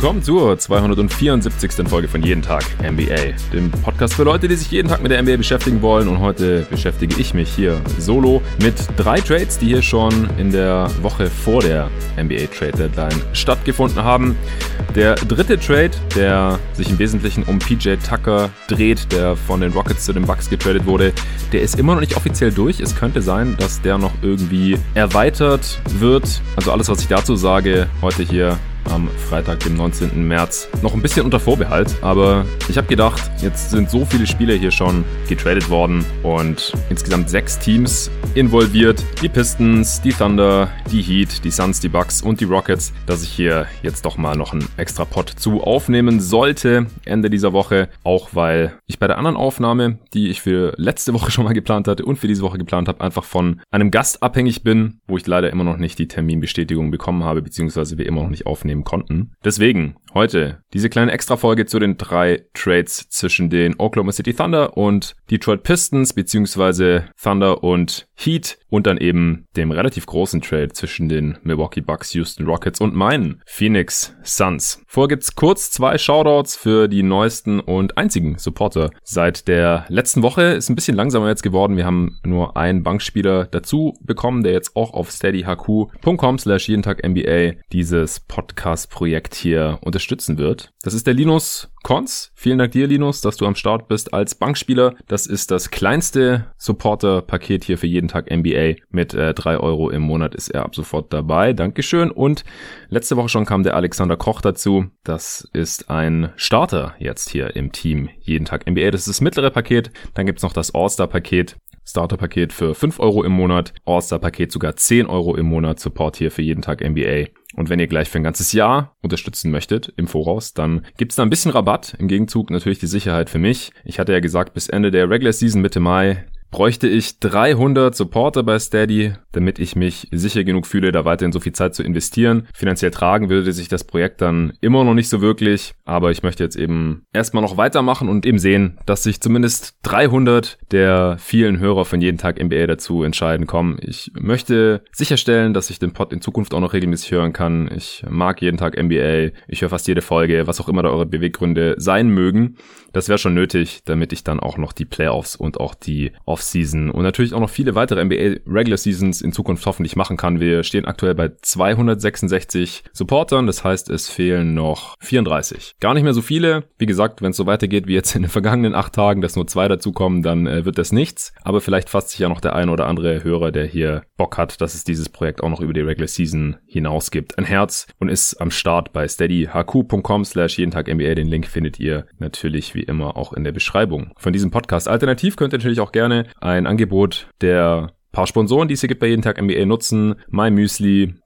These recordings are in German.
willkommen zur 274. Folge von Jeden Tag NBA, dem Podcast für Leute, die sich jeden Tag mit der NBA beschäftigen wollen. Und heute beschäftige ich mich hier solo mit drei Trades, die hier schon in der Woche vor der NBA Trade Deadline stattgefunden haben. Der dritte Trade, der sich im Wesentlichen um PJ Tucker dreht, der von den Rockets zu den Bucks getradet wurde, der ist immer noch nicht offiziell durch. Es könnte sein, dass der noch irgendwie erweitert wird. Also alles, was ich dazu sage, heute hier am Freitag, dem 19. März. Noch ein bisschen unter Vorbehalt, aber ich habe gedacht, jetzt sind so viele Spieler hier schon getradet worden und insgesamt sechs Teams involviert. Die Pistons, die Thunder, die Heat, die Suns, die Bucks und die Rockets, dass ich hier jetzt doch mal noch einen extra Pot zu aufnehmen sollte Ende dieser Woche, auch weil ich bei der anderen Aufnahme, die ich für letzte Woche schon mal geplant hatte und für diese Woche geplant habe, einfach von einem Gast abhängig bin, wo ich leider immer noch nicht die Terminbestätigung bekommen habe, beziehungsweise wir immer noch nicht aufnehmen aufnehmen konnten. Deswegen heute diese kleine Extra-Folge zu den drei Trades zwischen den Oklahoma City Thunder und Detroit Pistons beziehungsweise Thunder und Heat und dann eben dem relativ großen Trade zwischen den Milwaukee Bucks, Houston Rockets und meinen Phoenix Suns. Vorher gibt's kurz zwei Shoutouts für die neuesten und einzigen Supporter seit der letzten Woche. Ist ein bisschen langsamer jetzt geworden. Wir haben nur einen Bankspieler dazu bekommen, der jetzt auch auf steadyhq.com slash jeden Tag NBA dieses Podcast-Projekt hier unterstützen wird. Das ist der Linus Cons. Vielen Dank dir, Linus, dass du am Start bist als Bankspieler. Das ist das kleinste Supporter-Paket hier für jeden Tag NBA. Mit äh, drei Euro im Monat ist er ab sofort dabei. Dankeschön. Und letzte Woche schon kam der Alexander Koch dazu. Das ist ein Starter jetzt hier im Team jeden Tag NBA. Das ist das mittlere Paket. Dann gibt's noch das All-Star-Paket. Starter-Paket für 5 Euro im Monat, All-Star-Paket sogar 10 Euro im Monat, Support hier für jeden Tag NBA. Und wenn ihr gleich für ein ganzes Jahr unterstützen möchtet im Voraus, dann gibt's da ein bisschen Rabatt. Im Gegenzug natürlich die Sicherheit für mich. Ich hatte ja gesagt, bis Ende der Regular Season Mitte Mai bräuchte ich 300 Supporter bei Steady, damit ich mich sicher genug fühle, da weiterhin so viel Zeit zu investieren. Finanziell tragen würde sich das Projekt dann immer noch nicht so wirklich, aber ich möchte jetzt eben erstmal noch weitermachen und eben sehen, dass sich zumindest 300 der vielen Hörer von jeden Tag NBA dazu entscheiden, komm, ich möchte sicherstellen, dass ich den Pod in Zukunft auch noch regelmäßig hören kann. Ich mag jeden Tag NBA, ich höre fast jede Folge, was auch immer da eure Beweggründe sein mögen. Das wäre schon nötig, damit ich dann auch noch die Playoffs und auch die Offseason und natürlich auch noch viele weitere NBA Regular Seasons in Zukunft hoffentlich machen kann. Wir stehen aktuell bei 266 Supportern, das heißt, es fehlen noch 34. Gar nicht mehr so viele. Wie gesagt, wenn es so weitergeht wie jetzt in den vergangenen acht Tagen, dass nur zwei dazukommen, dann äh, wird das nichts. Aber vielleicht fasst sich ja noch der ein oder andere Hörer, der hier Bock hat, dass es dieses Projekt auch noch über die Regular Season hinaus gibt. Ein Herz und ist am Start bei steadyhq.com slash jeden Tag NBA. Den Link findet ihr natürlich wie immer auch in der Beschreibung von diesem Podcast. Alternativ könnt ihr natürlich auch gerne ein Angebot der paar Sponsoren, die es hier gibt bei jeden Tag NBA nutzen.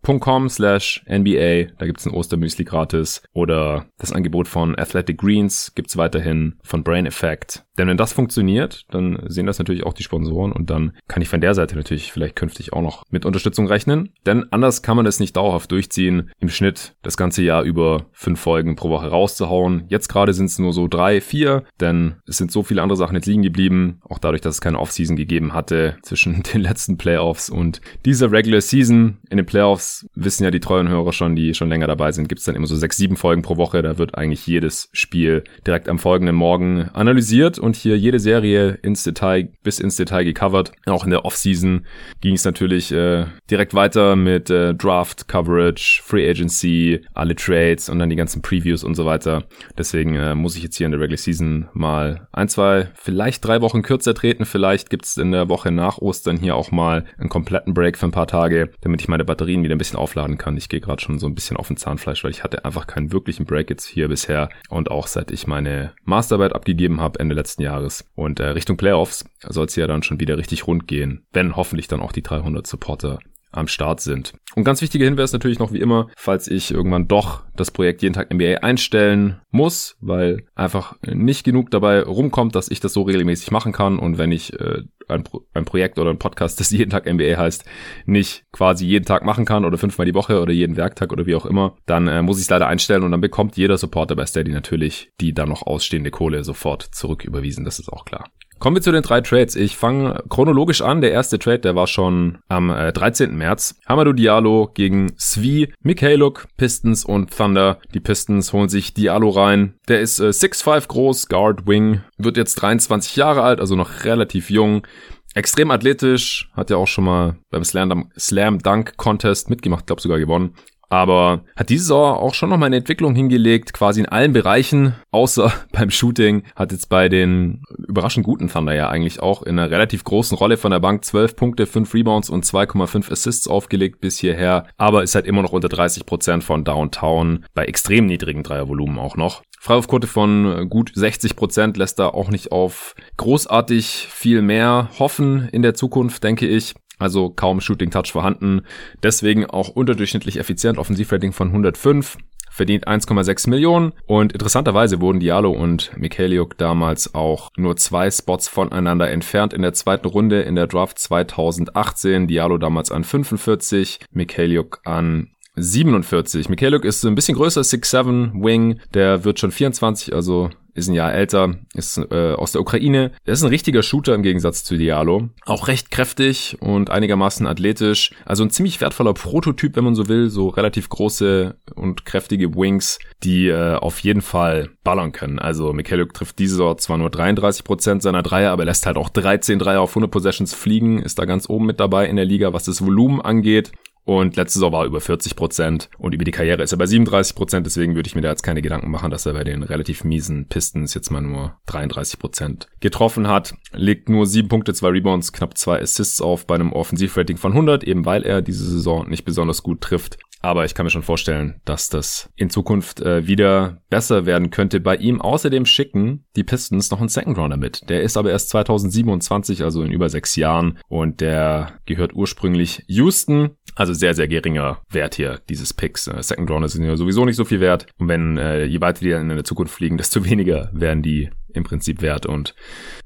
mymüsli.com slash NBA. Da gibt's ein Ostermüsli gratis. Oder das Angebot von Athletic Greens gibt's weiterhin von Brain Effect. Denn wenn das funktioniert, dann sehen das natürlich auch die Sponsoren und dann kann ich von der Seite natürlich vielleicht künftig auch noch mit Unterstützung rechnen. Denn anders kann man es nicht dauerhaft durchziehen, im Schnitt das ganze Jahr über fünf Folgen pro Woche rauszuhauen. Jetzt gerade sind es nur so drei, vier, denn es sind so viele andere Sachen jetzt liegen geblieben. Auch dadurch, dass es keine Offseason gegeben hatte zwischen den letzten Playoffs und dieser Regular Season. In den Playoffs wissen ja die treuen Hörer schon, die schon länger dabei sind, gibt es dann immer so sechs, sieben Folgen pro Woche. Da wird eigentlich jedes Spiel direkt am folgenden Morgen analysiert und hier jede Serie ins Detail, bis ins Detail gecovert. Auch in der Offseason ging es natürlich äh, direkt weiter mit äh, Draft, Coverage, Free Agency, alle Trades und dann die ganzen Previews und so weiter. Deswegen äh, muss ich jetzt hier in der Regular Season mal ein, zwei, vielleicht drei Wochen kürzer treten. Vielleicht gibt es in der Woche nach Ostern hier auch mal einen kompletten Break für ein paar Tage, damit ich meine Batterien wieder ein bisschen aufladen kann. Ich gehe gerade schon so ein bisschen auf den Zahnfleisch, weil ich hatte einfach keinen wirklichen Break jetzt hier bisher und auch seit ich meine Masterarbeit abgegeben habe Ende letzten letzten Jahres. Und äh, Richtung Playoffs soll es ja dann schon wieder richtig rund gehen, wenn hoffentlich dann auch die 300 Supporter am Start sind. Und ganz wichtiger Hinweis natürlich noch wie immer, falls ich irgendwann doch das Projekt jeden Tag NBA einstellen muss, weil einfach nicht genug dabei rumkommt, dass ich das so regelmäßig machen kann und wenn ich äh, ein, Pro ein Projekt oder ein Podcast, das jeden Tag NBA heißt, nicht quasi jeden Tag machen kann oder fünfmal die Woche oder jeden Werktag oder wie auch immer, dann äh, muss ich es leider einstellen und dann bekommt jeder Supporter bei Steady natürlich die dann noch ausstehende Kohle sofort zurück überwiesen, das ist auch klar. Kommen wir zu den drei Trades. Ich fange chronologisch an. Der erste Trade, der war schon am äh, 13. März. Hamadou Diallo gegen Svi, Mikhailuk, Pistons und Thunder. Die Pistons holen sich Diallo rein. Der ist äh, 6'5 groß, Guard, Wing, wird jetzt 23 Jahre alt, also noch relativ jung. Extrem athletisch, hat ja auch schon mal beim Slam, Dunk Contest mitgemacht, glaube sogar gewonnen aber hat diese Saison auch schon nochmal eine Entwicklung hingelegt, quasi in allen Bereichen, außer beim Shooting, hat jetzt bei den überraschend guten Thunder ja eigentlich auch in einer relativ großen Rolle von der Bank 12 Punkte, 5 Rebounds und 2,5 Assists aufgelegt bis hierher, aber ist halt immer noch unter 30 Prozent von Downtown, bei extrem niedrigen Dreiervolumen auch noch. Freiwurfquote von gut 60 Prozent lässt da auch nicht auf großartig viel mehr hoffen in der Zukunft, denke ich. Also kaum Shooting Touch vorhanden. Deswegen auch unterdurchschnittlich effizient. Offensivrating von 105 verdient 1,6 Millionen und interessanterweise wurden Diallo und Mikhailiuk damals auch nur zwei Spots voneinander entfernt in der zweiten Runde in der Draft 2018. Diallo damals an 45, Mikhailiuk an 47. Mikhailiuk ist ein bisschen größer, 6'7 Wing, der wird schon 24, also ist ein Jahr älter, ist äh, aus der Ukraine. Er ist ein richtiger Shooter im Gegensatz zu Diallo. Auch recht kräftig und einigermaßen athletisch. Also ein ziemlich wertvoller Prototyp, wenn man so will. So relativ große und kräftige Wings, die äh, auf jeden Fall ballern können. Also Mikhailuk trifft diese Saison zwar nur 33% seiner Dreier, aber lässt halt auch 13 Dreier auf 100 Possessions fliegen. Ist da ganz oben mit dabei in der Liga, was das Volumen angeht. Und letzte Saison war er über 40 Prozent und über die Karriere ist er bei 37 Prozent. Deswegen würde ich mir da jetzt keine Gedanken machen, dass er bei den relativ miesen Pistons jetzt mal nur 33 Prozent getroffen hat. Legt nur sieben Punkte, zwei Rebounds, knapp zwei Assists auf bei einem Offensivrating von 100, eben weil er diese Saison nicht besonders gut trifft. Aber ich kann mir schon vorstellen, dass das in Zukunft äh, wieder besser werden könnte. Bei ihm außerdem schicken die Pistons noch einen Second Rounder mit. Der ist aber erst 2027, also in über sechs Jahren. Und der gehört ursprünglich Houston. Also sehr, sehr geringer Wert hier dieses Picks. Äh, Second Rounder sind ja sowieso nicht so viel wert. Und wenn äh, je weiter die dann in der Zukunft fliegen, desto weniger werden die im Prinzip wert. Und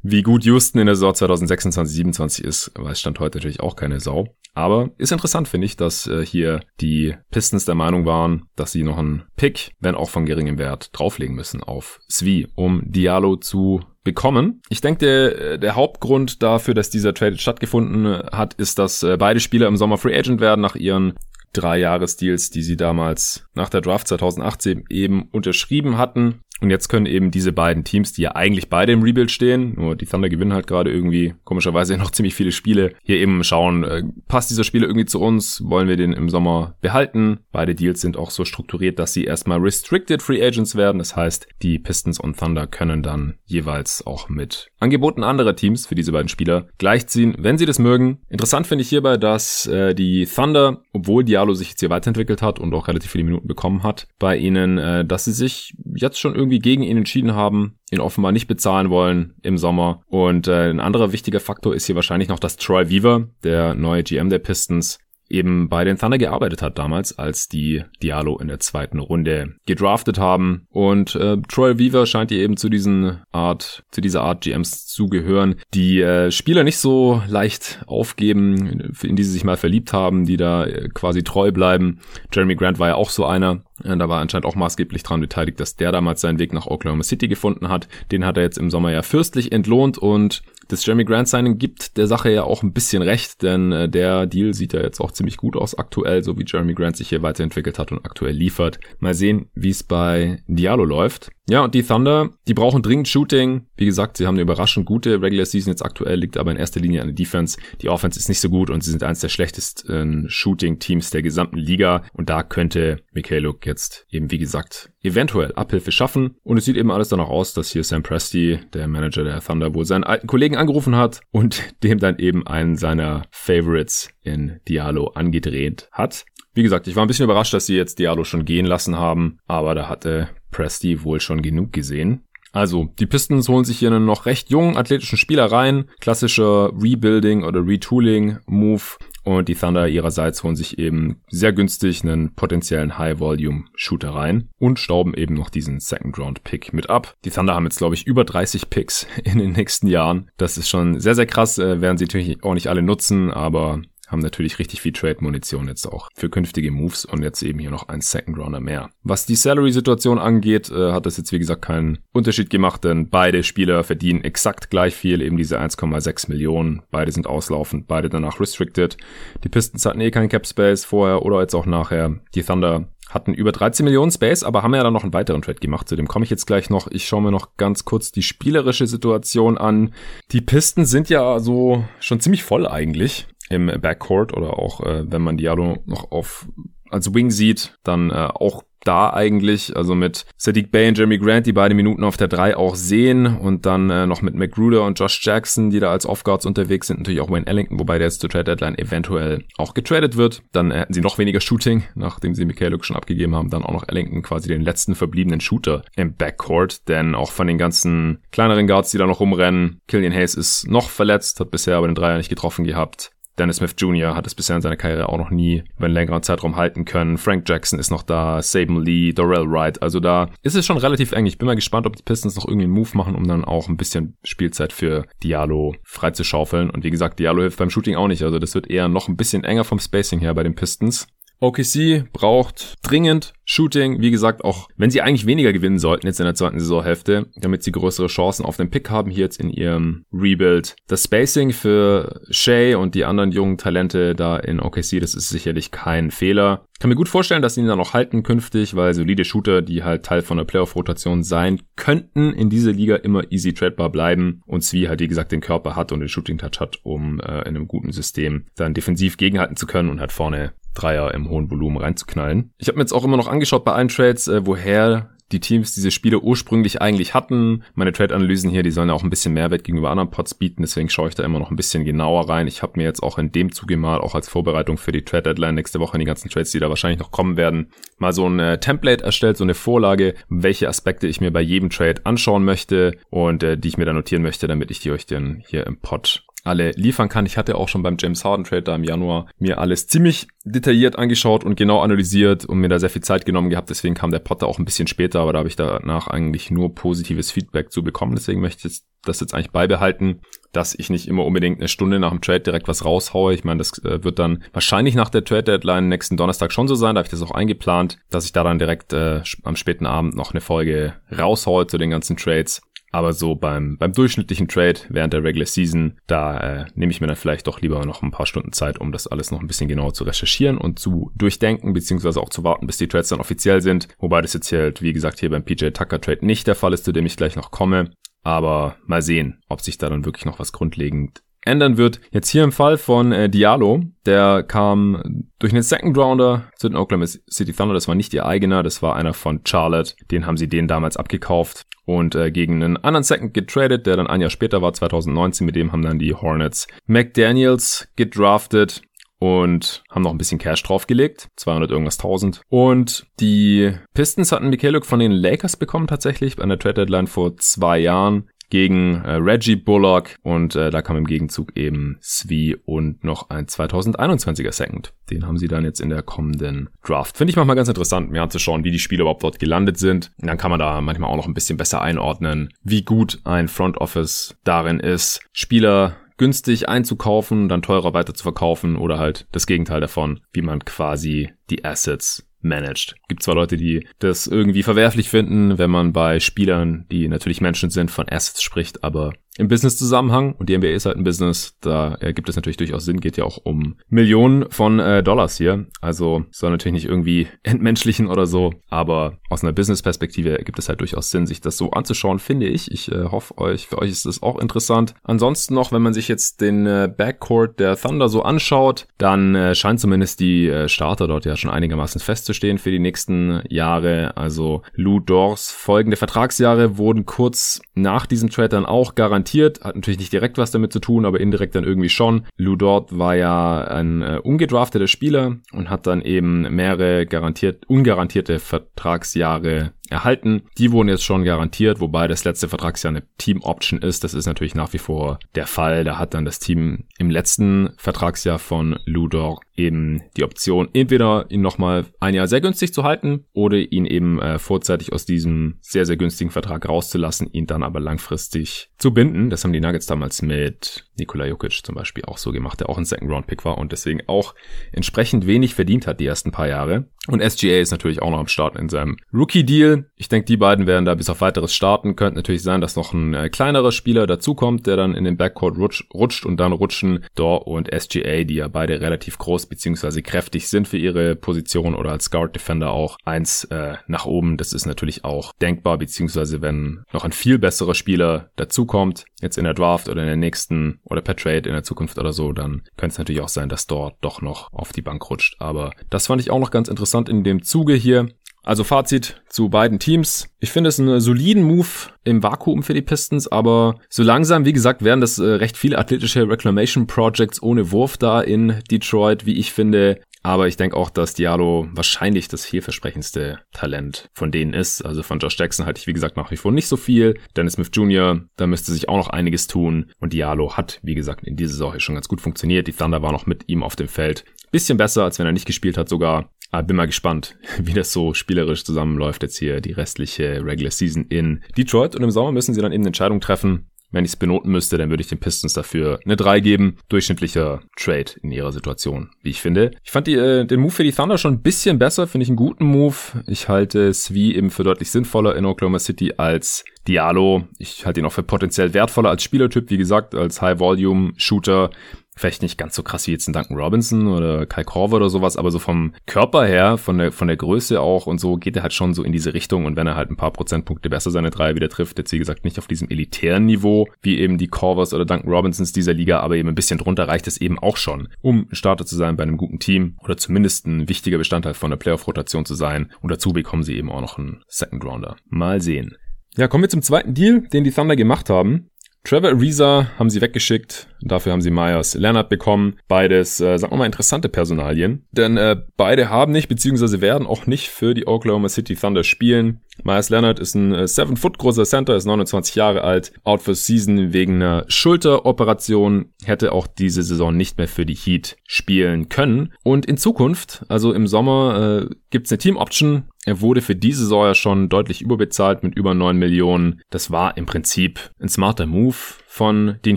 wie gut Houston in der Saison 2026, 27 ist, weiß Stand heute natürlich auch keine Sau. Aber ist interessant, finde ich, dass äh, hier die Pistons der Meinung waren, dass sie noch einen Pick, wenn auch von geringem Wert, drauflegen müssen auf Svi, um Diallo zu bekommen. Ich denke, der, der Hauptgrund dafür, dass dieser Trade stattgefunden hat, ist, dass äh, beide Spieler im Sommer Free Agent werden nach ihren drei Jahresdeals, die sie damals nach der Draft 2018 eben unterschrieben hatten. Und jetzt können eben diese beiden Teams, die ja eigentlich beide im Rebuild stehen, nur die Thunder gewinnen halt gerade irgendwie komischerweise noch ziemlich viele Spiele, hier eben schauen, äh, passt dieser Spieler irgendwie zu uns, wollen wir den im Sommer behalten. Beide Deals sind auch so strukturiert, dass sie erstmal Restricted Free Agents werden. Das heißt, die Pistons und Thunder können dann jeweils auch mit Angeboten anderer Teams für diese beiden Spieler gleichziehen, wenn sie das mögen. Interessant finde ich hierbei, dass äh, die Thunder, obwohl Diallo sich jetzt hier weiterentwickelt hat und auch relativ viele Minuten bekommen hat, bei ihnen, äh, dass sie sich jetzt schon irgendwie irgendwie gegen ihn entschieden haben, ihn offenbar nicht bezahlen wollen im Sommer. Und äh, ein anderer wichtiger Faktor ist hier wahrscheinlich noch, dass Troy Weaver, der neue GM der Pistons, eben bei den Thunder gearbeitet hat damals, als die Diallo in der zweiten Runde gedraftet haben. Und äh, Troy Weaver scheint hier eben zu diesen Art, zu dieser Art GMs zu gehören, die äh, Spieler nicht so leicht aufgeben, in die sie sich mal verliebt haben, die da äh, quasi treu bleiben. Jeremy Grant war ja auch so einer. Da war anscheinend auch maßgeblich daran beteiligt, dass der damals seinen Weg nach Oklahoma City gefunden hat. Den hat er jetzt im Sommer ja fürstlich entlohnt und das Jeremy Grant Signing gibt der Sache ja auch ein bisschen recht, denn äh, der Deal sieht ja jetzt auch ziemlich gut aus aktuell, so wie Jeremy Grant sich hier weiterentwickelt hat und aktuell liefert. Mal sehen, wie es bei Diallo läuft. Ja, und die Thunder, die brauchen dringend Shooting. Wie gesagt, sie haben eine überraschend gute Regular Season jetzt aktuell, liegt aber in erster Linie an der Defense. Die Offense ist nicht so gut und sie sind eines der schlechtesten Shooting-Teams der gesamten Liga. Und da könnte Mikhailuk jetzt eben, wie gesagt, eventuell Abhilfe schaffen. Und es sieht eben alles danach aus, dass hier Sam Presti, der Manager der Thunder, wohl seinen alten Kollegen angerufen hat und dem dann eben einen seiner Favorites in Diallo angedreht hat. Wie gesagt, ich war ein bisschen überrascht, dass sie jetzt Diallo schon gehen lassen haben, aber da hatte Presti wohl schon genug gesehen. Also, die Pistons holen sich hier einen noch recht jungen athletischen Spieler rein. Klassischer Rebuilding oder Retooling-Move. Und die Thunder ihrerseits holen sich eben sehr günstig einen potenziellen High-Volume-Shooter rein und stauben eben noch diesen Second-Round-Pick mit ab. Die Thunder haben jetzt, glaube ich, über 30 Picks in den nächsten Jahren. Das ist schon sehr, sehr krass. Äh, werden sie natürlich auch nicht alle nutzen, aber haben natürlich richtig viel Trade-Munition jetzt auch für künftige Moves und jetzt eben hier noch ein Second Rounder mehr. Was die Salary-Situation angeht, äh, hat das jetzt wie gesagt keinen Unterschied gemacht, denn beide Spieler verdienen exakt gleich viel, eben diese 1,6 Millionen. Beide sind auslaufend, beide danach restricted. Die Pistons hatten eh keinen Cap Space vorher oder jetzt auch nachher. Die Thunder hatten über 13 Millionen Space, aber haben ja dann noch einen weiteren Trade gemacht. Zu dem komme ich jetzt gleich noch. Ich schaue mir noch ganz kurz die spielerische Situation an. Die Pisten sind ja so schon ziemlich voll eigentlich im Backcourt oder auch äh, wenn man Diallo noch auf als Wing sieht, dann äh, auch da eigentlich, also mit Sadiq Bay und Jeremy Grant, die beide Minuten auf der 3 auch sehen und dann äh, noch mit McGruder und Josh Jackson, die da als Off-Guards unterwegs sind, natürlich auch Wayne Ellington, wobei der jetzt zur Trade-Deadline eventuell auch getradet wird. Dann hätten sie noch weniger Shooting, nachdem sie Mikhailuk schon abgegeben haben, dann auch noch Ellington quasi den letzten verbliebenen Shooter im Backcourt, denn auch von den ganzen kleineren Guards, die da noch rumrennen, Killian Hayes ist noch verletzt, hat bisher aber den Dreier nicht getroffen gehabt. Dennis Smith Jr. hat es bisher in seiner Karriere auch noch nie über einen längeren Zeitraum halten können. Frank Jackson ist noch da, Saban Lee, Dorrell Wright. Also da ist es schon relativ eng. Ich bin mal gespannt, ob die Pistons noch irgendwie einen Move machen, um dann auch ein bisschen Spielzeit für Diallo freizuschaufeln. Und wie gesagt, Diallo hilft beim Shooting auch nicht. Also das wird eher noch ein bisschen enger vom Spacing her bei den Pistons. OKC braucht dringend Shooting. Wie gesagt, auch wenn sie eigentlich weniger gewinnen sollten jetzt in der zweiten Saisonhälfte, damit sie größere Chancen auf den Pick haben hier jetzt in ihrem Rebuild. Das Spacing für Shea und die anderen jungen Talente da in OKC, das ist sicherlich kein Fehler. Kann mir gut vorstellen, dass sie ihn dann auch halten künftig, weil solide Shooter, die halt Teil von der Playoff-Rotation sein könnten, in dieser Liga immer easy tradebar bleiben und Zwie halt wie gesagt den Körper hat und den Shooting-Touch hat, um äh, in einem guten System dann defensiv gegenhalten zu können und halt vorne Dreier im hohen Volumen reinzuknallen. Ich habe mir jetzt auch immer noch angeschaut bei allen Trades, äh, woher die Teams diese Spiele ursprünglich eigentlich hatten. Meine Trade-Analysen hier, die sollen ja auch ein bisschen Mehrwert gegenüber anderen Pots bieten, deswegen schaue ich da immer noch ein bisschen genauer rein. Ich habe mir jetzt auch in dem Zuge mal, auch als Vorbereitung für die Trade-Deadline nächste Woche, die ganzen Trades, die da wahrscheinlich noch kommen werden, mal so ein äh, Template erstellt, so eine Vorlage, welche Aspekte ich mir bei jedem Trade anschauen möchte und äh, die ich mir da notieren möchte, damit ich die euch dann hier im Pod alle liefern kann. Ich hatte auch schon beim James Harden Trade da im Januar mir alles ziemlich detailliert angeschaut und genau analysiert und mir da sehr viel Zeit genommen gehabt. Deswegen kam der Potter auch ein bisschen später, aber da habe ich danach eigentlich nur positives Feedback zu bekommen. Deswegen möchte ich das jetzt eigentlich beibehalten, dass ich nicht immer unbedingt eine Stunde nach dem Trade direkt was raushaue. Ich meine, das äh, wird dann wahrscheinlich nach der Trade Deadline nächsten Donnerstag schon so sein. Da habe ich das auch eingeplant, dass ich da dann direkt äh, am späten Abend noch eine Folge raushaue zu den ganzen Trades. Aber so beim, beim durchschnittlichen Trade während der Regular Season, da äh, nehme ich mir dann vielleicht doch lieber noch ein paar Stunden Zeit, um das alles noch ein bisschen genauer zu recherchieren und zu durchdenken, beziehungsweise auch zu warten, bis die Trades dann offiziell sind. Wobei das jetzt hier halt, wie gesagt, hier beim PJ Tucker Trade nicht der Fall ist, zu dem ich gleich noch komme. Aber mal sehen, ob sich da dann wirklich noch was grundlegend ändern wird. Jetzt hier im Fall von äh, Diallo, der kam durch einen Second Rounder zu den Oklahoma City Thunder. Das war nicht ihr eigener, das war einer von Charlotte. Den haben sie den damals abgekauft und äh, gegen einen anderen Second getradet, der dann ein Jahr später war, 2019. Mit dem haben dann die Hornets McDaniels gedraftet und haben noch ein bisschen Cash draufgelegt, 200 irgendwas 1000. Und die Pistons hatten Mikhailuk von den Lakers bekommen tatsächlich an der Trade Deadline vor zwei Jahren gegen äh, Reggie Bullock und äh, da kam im Gegenzug eben Svi und noch ein 2021er Second. Den haben sie dann jetzt in der kommenden Draft. Finde ich manchmal ganz interessant, mir anzuschauen, wie die Spieler überhaupt dort gelandet sind. Und dann kann man da manchmal auch noch ein bisschen besser einordnen, wie gut ein Front Office darin ist, Spieler günstig einzukaufen, dann teurer weiter zu verkaufen oder halt das Gegenteil davon, wie man quasi die Assets managed. Gibt zwar Leute, die das irgendwie verwerflich finden, wenn man bei Spielern, die natürlich Menschen sind, von Assets spricht, aber im Business-Zusammenhang, und die NBA ist halt ein Business, da äh, gibt es natürlich durchaus Sinn, geht ja auch um Millionen von äh, Dollars hier. Also soll natürlich nicht irgendwie entmenschlichen oder so, aber aus einer Business-Perspektive gibt es halt durchaus Sinn, sich das so anzuschauen, finde ich. Ich äh, hoffe, euch, für euch ist das auch interessant. Ansonsten noch, wenn man sich jetzt den äh, Backcourt der Thunder so anschaut, dann äh, scheint zumindest die äh, Starter dort ja schon einigermaßen festzustehen für die nächsten Jahre. Also Lou Dors folgende Vertragsjahre wurden kurz nach diesem Trade dann auch garantiert garantiert, hat natürlich nicht direkt was damit zu tun, aber indirekt dann irgendwie schon. Lou Dort war ja ein äh, ungedrafteter Spieler und hat dann eben mehrere garantiert, ungarantierte Vertragsjahre erhalten. Die wurden jetzt schon garantiert, wobei das letzte Vertragsjahr eine Team Option ist. Das ist natürlich nach wie vor der Fall. Da hat dann das Team im letzten Vertragsjahr von Ludor eben die Option, entweder ihn nochmal ein Jahr sehr günstig zu halten oder ihn eben äh, vorzeitig aus diesem sehr, sehr günstigen Vertrag rauszulassen, ihn dann aber langfristig zu binden. Das haben die Nuggets damals mit Nikola Jokic zum Beispiel auch so gemacht, der auch ein Second-Round-Pick war und deswegen auch entsprechend wenig verdient hat die ersten paar Jahre. Und SGA ist natürlich auch noch am Start in seinem Rookie-Deal. Ich denke, die beiden werden da bis auf weiteres starten. Könnte natürlich sein, dass noch ein äh, kleinerer Spieler dazukommt, der dann in den Backcourt rutsch, rutscht und dann rutschen Dor und SGA, die ja beide relativ groß beziehungsweise kräftig sind für ihre Position oder als Guard Defender auch eins äh, nach oben. Das ist natürlich auch denkbar, beziehungsweise wenn noch ein viel besserer Spieler dazukommt, jetzt in der Draft oder in der nächsten oder per Trade in der Zukunft oder so, dann könnte es natürlich auch sein, dass dort doch noch auf die Bank rutscht. Aber das fand ich auch noch ganz interessant in dem Zuge hier. Also Fazit zu beiden Teams. Ich finde es einen soliden Move im Vakuum für die Pistons, aber so langsam, wie gesagt, werden das äh, recht viele athletische Reclamation Projects ohne Wurf da in Detroit, wie ich finde. Aber ich denke auch, dass Diallo wahrscheinlich das vielversprechendste Talent von denen ist. Also von Josh Jackson halte ich, wie gesagt, nach wie vor nicht so viel. Dennis Smith Jr., da müsste sich auch noch einiges tun. Und Diallo hat, wie gesagt, in dieser Saison schon ganz gut funktioniert. Die Thunder war noch mit ihm auf dem Feld. Bisschen besser, als wenn er nicht gespielt hat sogar. Aber bin mal gespannt, wie das so spielerisch zusammenläuft jetzt hier die restliche Regular Season in Detroit. Und im Sommer müssen sie dann eben eine Entscheidung treffen. Wenn ich es benoten müsste, dann würde ich den Pistons dafür eine 3 geben. Durchschnittlicher Trade in ihrer Situation, wie ich finde. Ich fand die, äh, den Move für die Thunder schon ein bisschen besser, finde ich einen guten Move. Ich halte es wie eben für deutlich sinnvoller in Oklahoma City als Diallo. Ich halte ihn auch für potenziell wertvoller als Spielertyp, wie gesagt, als High-Volume-Shooter vielleicht nicht ganz so krass wie jetzt ein Duncan Robinson oder Kai Korver oder sowas, aber so vom Körper her, von der, von der Größe auch und so geht er halt schon so in diese Richtung und wenn er halt ein paar Prozentpunkte besser seine Dreier wieder trifft, jetzt wie gesagt nicht auf diesem elitären Niveau, wie eben die Corvers oder Duncan Robinsons dieser Liga, aber eben ein bisschen drunter reicht es eben auch schon, um Starter zu sein bei einem guten Team oder zumindest ein wichtiger Bestandteil von der Playoff-Rotation zu sein und dazu bekommen sie eben auch noch einen Second Rounder. Mal sehen. Ja, kommen wir zum zweiten Deal, den die Thunder gemacht haben. Trevor Ariza haben sie weggeschickt. Dafür haben sie Myers Leonard bekommen. Beides, äh, sagen wir mal, interessante Personalien. Denn äh, beide haben nicht, beziehungsweise werden auch nicht für die Oklahoma City Thunder spielen. Myers Leonard ist ein 7-Foot äh, großer Center, ist 29 Jahre alt, out for season wegen einer Schulteroperation, hätte auch diese Saison nicht mehr für die Heat spielen können. Und in Zukunft, also im Sommer, äh, gibt's eine Team Option. Er wurde für diese Saison ja schon deutlich überbezahlt mit über 9 Millionen. Das war im Prinzip ein smarter Move von den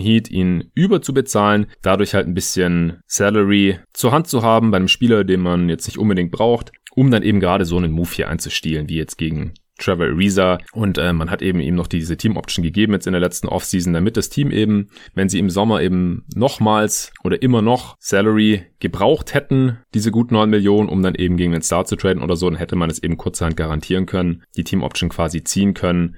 Heat, ihn überzubezahlen, dadurch halt ein bisschen Salary zur Hand zu haben bei einem Spieler, den man jetzt nicht unbedingt braucht, um dann eben gerade so einen Move hier einzustielen, wie jetzt gegen Trevor Ariza und äh, man hat eben ihm noch diese Team Option gegeben jetzt in der letzten Offseason, damit das Team eben, wenn sie im Sommer eben nochmals oder immer noch Salary gebraucht hätten, diese gut 9 Millionen, um dann eben gegen den Star zu traden oder so, dann hätte man es eben kurzerhand garantieren können, die Team Option quasi ziehen können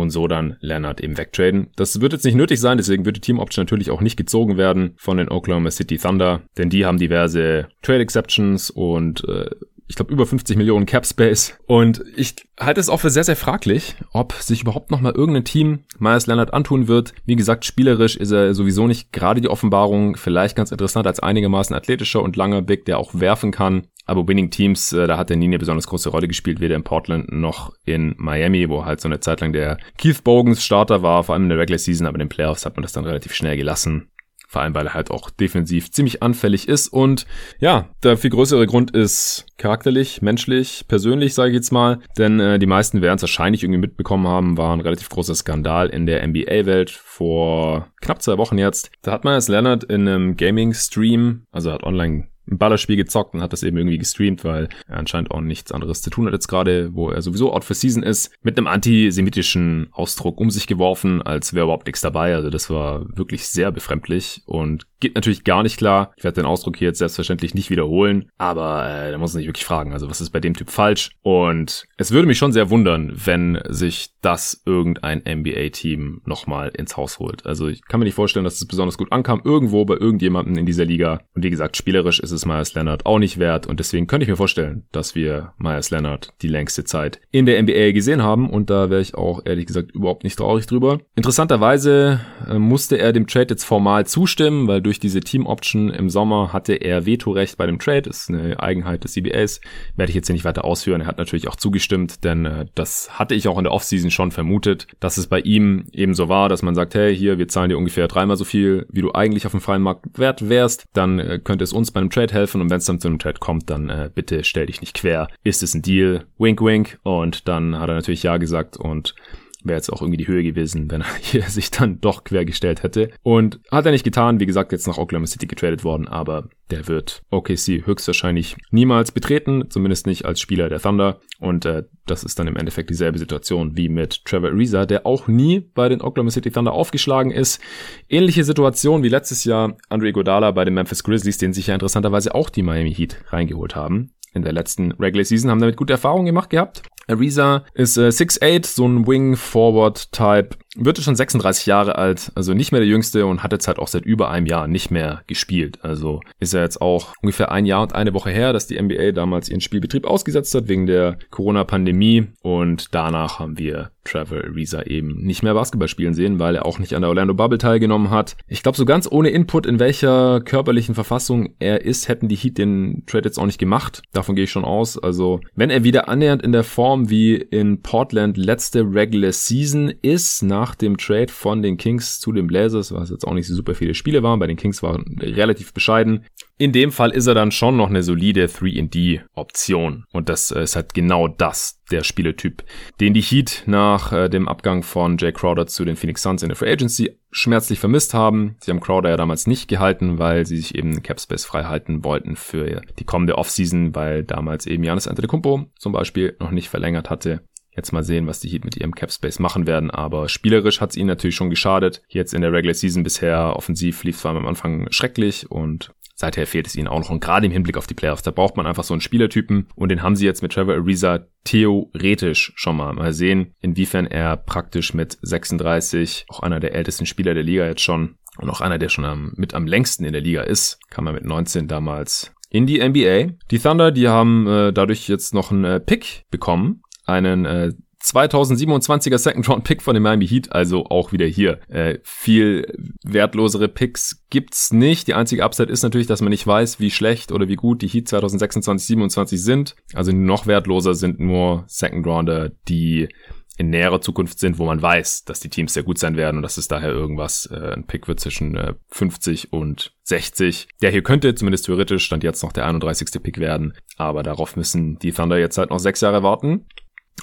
und so dann Leonard eben wegtraden. Das wird jetzt nicht nötig sein, deswegen wird die Team Option natürlich auch nicht gezogen werden von den Oklahoma City Thunder, denn die haben diverse Trade Exceptions und äh, ich glaube, über 50 Millionen Cap Space. Und ich halte es auch für sehr, sehr fraglich, ob sich überhaupt noch mal irgendein Team Myers Leonard antun wird. Wie gesagt, spielerisch ist er sowieso nicht gerade die Offenbarung. Vielleicht ganz interessant als einigermaßen athletischer und langer Big, der auch werfen kann. Aber Winning Teams, äh, da hat er nie eine besonders große Rolle gespielt, weder in Portland noch in Miami, wo halt so eine Zeit lang der Keith Bogans Starter war, vor allem in der Regular Season, aber in den Playoffs hat man das dann relativ schnell gelassen. Vor allem, weil er halt auch defensiv ziemlich anfällig ist. Und ja, der viel größere Grund ist charakterlich, menschlich, persönlich, sage ich jetzt mal. Denn äh, die meisten werden es wahrscheinlich irgendwie mitbekommen haben, war ein relativ großer Skandal in der NBA-Welt vor knapp zwei Wochen jetzt. Da hat man als Leonard in einem Gaming-Stream, also hat online ein Ballerspiel gezockt und hat das eben irgendwie gestreamt, weil er anscheinend auch nichts anderes zu tun hat jetzt gerade, wo er sowieso out for season ist, mit einem antisemitischen Ausdruck um sich geworfen, als wäre überhaupt nichts dabei. Also das war wirklich sehr befremdlich und geht natürlich gar nicht klar. Ich werde den Ausdruck hier jetzt selbstverständlich nicht wiederholen, aber äh, da muss man sich wirklich fragen, also was ist bei dem Typ falsch? Und es würde mich schon sehr wundern, wenn sich das irgendein NBA-Team nochmal ins Haus holt. Also ich kann mir nicht vorstellen, dass es besonders gut ankam, irgendwo bei irgendjemandem in dieser Liga. Und wie gesagt, spielerisch ist ist Myers Leonard auch nicht wert. Und deswegen könnte ich mir vorstellen, dass wir Myers Leonard die längste Zeit in der NBA gesehen haben. Und da wäre ich auch ehrlich gesagt überhaupt nicht traurig drüber. Interessanterweise äh, musste er dem Trade jetzt formal zustimmen, weil durch diese Team Option im Sommer hatte er Vetorecht bei dem Trade, das ist eine Eigenheit des CBAs, werde ich jetzt hier nicht weiter ausführen. Er hat natürlich auch zugestimmt, denn äh, das hatte ich auch in der Offseason schon vermutet, dass es bei ihm eben so war, dass man sagt, hey, hier, wir zahlen dir ungefähr dreimal so viel, wie du eigentlich auf dem freien Markt wert wärst, dann äh, könnte es uns bei einem Trade helfen und wenn es dann zu einem Trade kommt, dann äh, bitte stell dich nicht quer. Ist es ein Deal? Wink, wink. Und dann hat er natürlich ja gesagt und wäre jetzt auch irgendwie die Höhe gewesen, wenn er hier sich dann doch quergestellt hätte. Und hat er nicht getan, wie gesagt, jetzt nach Oklahoma City getradet worden, aber der wird OKC höchstwahrscheinlich niemals betreten, zumindest nicht als Spieler der Thunder. Und äh, das ist dann im Endeffekt dieselbe Situation wie mit Trevor Ariza, der auch nie bei den Oklahoma City Thunder aufgeschlagen ist. Ähnliche Situation wie letztes Jahr Andre Godala bei den Memphis Grizzlies, den sich ja interessanterweise auch die Miami Heat reingeholt haben in der letzten Regular Season, haben damit gute Erfahrungen gemacht gehabt. Ariza ist äh, 6'8, so ein Wing-Forward-Type, wird schon 36 Jahre alt, also nicht mehr der Jüngste und hat jetzt halt auch seit über einem Jahr nicht mehr gespielt. Also ist er jetzt auch ungefähr ein Jahr und eine Woche her, dass die NBA damals ihren Spielbetrieb ausgesetzt hat wegen der Corona-Pandemie und danach haben wir Trevor Ariza eben nicht mehr Basketball spielen sehen, weil er auch nicht an der Orlando Bubble teilgenommen hat. Ich glaube, so ganz ohne Input, in welcher körperlichen Verfassung er ist, hätten die Heat den Trade jetzt auch nicht gemacht. Davon gehe ich schon aus. Also, wenn er wieder annähernd in der Form wie in Portland letzte Regular Season ist, nach nach dem Trade von den Kings zu den Blazers, was jetzt auch nicht so super viele Spiele waren, bei den Kings waren relativ bescheiden. In dem Fall ist er dann schon noch eine solide 3D-Option. Und das äh, ist halt genau das, der Spieletyp, den die Heat nach äh, dem Abgang von Jay Crowder zu den Phoenix Suns in der Free Agency schmerzlich vermisst haben. Sie haben Crowder ja damals nicht gehalten, weil sie sich eben Capspace frei halten wollten für die kommende Offseason, weil damals eben Janis Antetokounmpo zum Beispiel noch nicht verlängert hatte. Jetzt mal sehen, was die Heat mit ihrem Cap Space machen werden. Aber spielerisch hat es ihnen natürlich schon geschadet. Jetzt in der Regular Season bisher offensiv lief es am Anfang schrecklich und seither fehlt es ihnen auch noch. Und gerade im Hinblick auf die Playoffs, da braucht man einfach so einen Spielertypen. Und den haben sie jetzt mit Trevor Ariza theoretisch schon mal. Mal sehen, inwiefern er praktisch mit 36, auch einer der ältesten Spieler der Liga jetzt schon, und auch einer, der schon am, mit am längsten in der Liga ist, kam er mit 19 damals in die NBA. Die Thunder, die haben äh, dadurch jetzt noch einen äh, Pick bekommen einen äh, 2027er Second Round Pick von den Miami Heat, also auch wieder hier. Äh, viel wertlosere Picks gibt's nicht. Die einzige Upside ist natürlich, dass man nicht weiß, wie schlecht oder wie gut die Heat 2026, 27 sind. Also noch wertloser sind nur Second Rounder, die in näherer Zukunft sind, wo man weiß, dass die Teams sehr gut sein werden und dass es daher irgendwas, äh, ein Pick wird zwischen äh, 50 und 60. Der hier könnte zumindest theoretisch stand jetzt noch der 31. Pick werden, aber darauf müssen die Thunder jetzt halt noch sechs Jahre warten.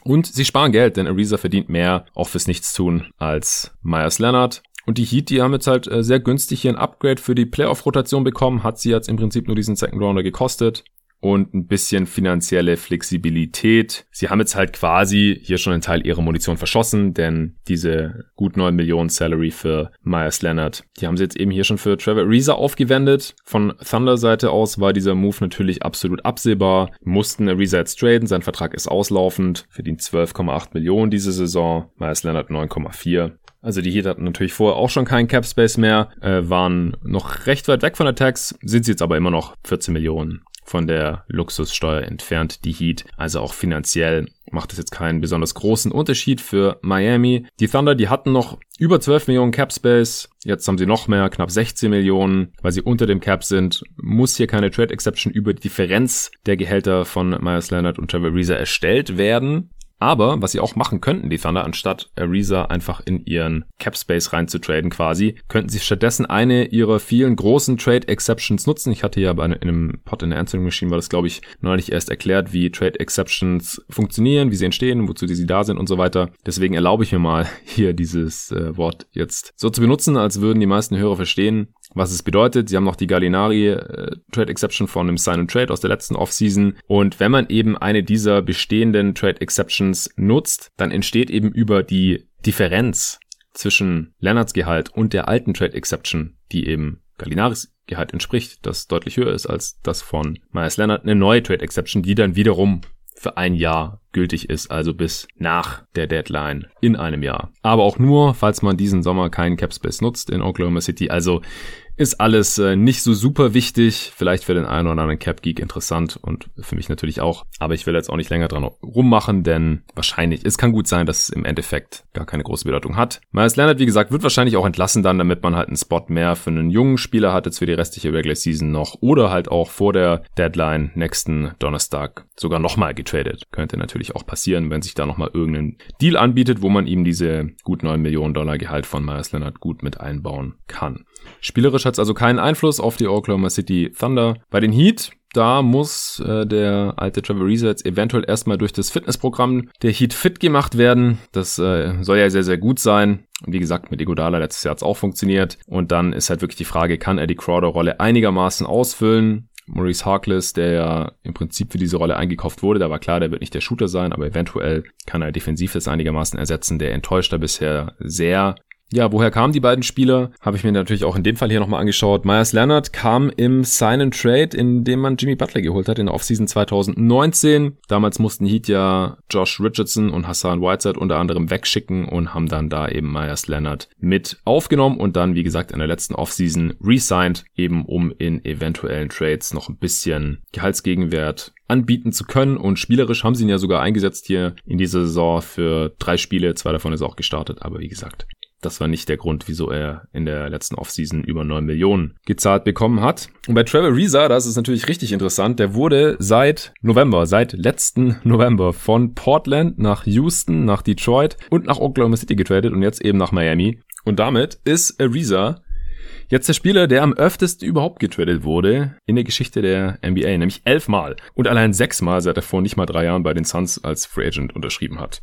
Und sie sparen Geld, denn Ariza verdient mehr, auch fürs Nichtstun, als Myers Leonard. Und die Heat, die haben jetzt halt äh, sehr günstig hier ein Upgrade für die Playoff-Rotation bekommen, hat sie jetzt im Prinzip nur diesen Second Rounder gekostet und ein bisschen finanzielle Flexibilität. Sie haben jetzt halt quasi hier schon einen Teil ihrer Munition verschossen, denn diese gut 9 Millionen Salary für Myers Leonard, die haben sie jetzt eben hier schon für Trevor Ariza aufgewendet. Von Thunder Seite aus war dieser Move natürlich absolut absehbar. Mussten Ariza jetzt traden, sein Vertrag ist auslaufend, verdient 12,8 Millionen diese Saison, Myers Leonard 9,4. Also die Heat hatten natürlich vorher auch schon keinen Cap Space mehr, äh, waren noch recht weit weg von der Tax, sind sie jetzt aber immer noch 14 Millionen von der Luxussteuer entfernt, die Heat. Also auch finanziell macht es jetzt keinen besonders großen Unterschied für Miami. Die Thunder, die hatten noch über 12 Millionen Cap Space. Jetzt haben sie noch mehr, knapp 16 Millionen, weil sie unter dem Cap sind. Muss hier keine Trade Exception über die Differenz der Gehälter von Myers Leonard und Trevor Reza erstellt werden. Aber was sie auch machen könnten, die Thunder, anstatt Ariza einfach in ihren Cap Space reinzutraden quasi, könnten sie stattdessen eine ihrer vielen großen Trade Exceptions nutzen. Ich hatte ja bei einem Pod in der Answering Machine war das, glaube ich, neulich erst erklärt, wie Trade Exceptions funktionieren, wie sie entstehen, wozu sie da sind und so weiter. Deswegen erlaube ich mir mal hier dieses äh, Wort jetzt so zu benutzen, als würden die meisten Hörer verstehen, was es bedeutet. Sie haben noch die Gallinari äh, Trade Exception von dem Sign and Trade aus der letzten Offseason. Und wenn man eben eine dieser bestehenden Trade Exceptions nutzt, dann entsteht eben über die Differenz zwischen Leonards Gehalt und der alten Trade Exception, die eben Gallinaris Gehalt entspricht, das deutlich höher ist als das von Myers Leonard, eine neue Trade Exception, die dann wiederum für ein Jahr gültig ist, also bis nach der Deadline in einem Jahr. Aber auch nur, falls man diesen Sommer keinen Capspace nutzt in Oklahoma City. Also ist alles äh, nicht so super wichtig. Vielleicht für den einen oder anderen Cap-Geek interessant und für mich natürlich auch. Aber ich will jetzt auch nicht länger dran rummachen, denn wahrscheinlich, es kann gut sein, dass es im Endeffekt gar keine große Bedeutung hat. Miles Leonard, wie gesagt, wird wahrscheinlich auch entlassen dann, damit man halt einen Spot mehr für einen jungen Spieler hat jetzt für die restliche Regular Season noch oder halt auch vor der Deadline nächsten Donnerstag sogar nochmal getradet. Könnte natürlich auch passieren, wenn sich da nochmal irgendein Deal anbietet, wo man ihm diese gut 9 Millionen Dollar Gehalt von Miles Leonard gut mit einbauen kann. Spielerisch hat es also keinen Einfluss auf die Oklahoma City Thunder. Bei den Heat da muss äh, der alte Trevor Reza jetzt eventuell erstmal durch das Fitnessprogramm der Heat fit gemacht werden. Das äh, soll ja sehr, sehr gut sein. Und wie gesagt, mit Igodala letztes Jahr hat es auch funktioniert. Und dann ist halt wirklich die Frage, kann er die Crowder-Rolle einigermaßen ausfüllen? Maurice Harkless, der ja im Prinzip für diese Rolle eingekauft wurde, da war klar, der wird nicht der Shooter sein, aber eventuell kann er defensiv das einigermaßen ersetzen. Der enttäuscht da bisher sehr. Ja, woher kamen die beiden Spieler? Habe ich mir natürlich auch in dem Fall hier nochmal angeschaut. Myers Leonard kam im Sign and Trade, in dem man Jimmy Butler geholt hat in der Offseason 2019. Damals mussten Heat ja Josh Richardson und Hassan Whiteside unter anderem wegschicken und haben dann da eben Myers Leonard mit aufgenommen und dann, wie gesagt, in der letzten Offseason resigned, eben um in eventuellen Trades noch ein bisschen Gehaltsgegenwert anbieten zu können. Und spielerisch haben sie ihn ja sogar eingesetzt hier in dieser Saison für drei Spiele. Zwei davon ist auch gestartet. Aber wie gesagt, das war nicht der Grund, wieso er in der letzten Offseason über 9 Millionen gezahlt bekommen hat. Und bei Trevor Reza, das ist natürlich richtig interessant, der wurde seit November, seit letzten November von Portland nach Houston, nach Detroit und nach Oklahoma City getradet und jetzt eben nach Miami. Und damit ist Ariza Jetzt der Spieler, der am öftesten überhaupt getradet wurde in der Geschichte der NBA, nämlich elfmal. Und allein sechsmal, seit er vor nicht mal drei Jahren bei den Suns als Free Agent unterschrieben hat.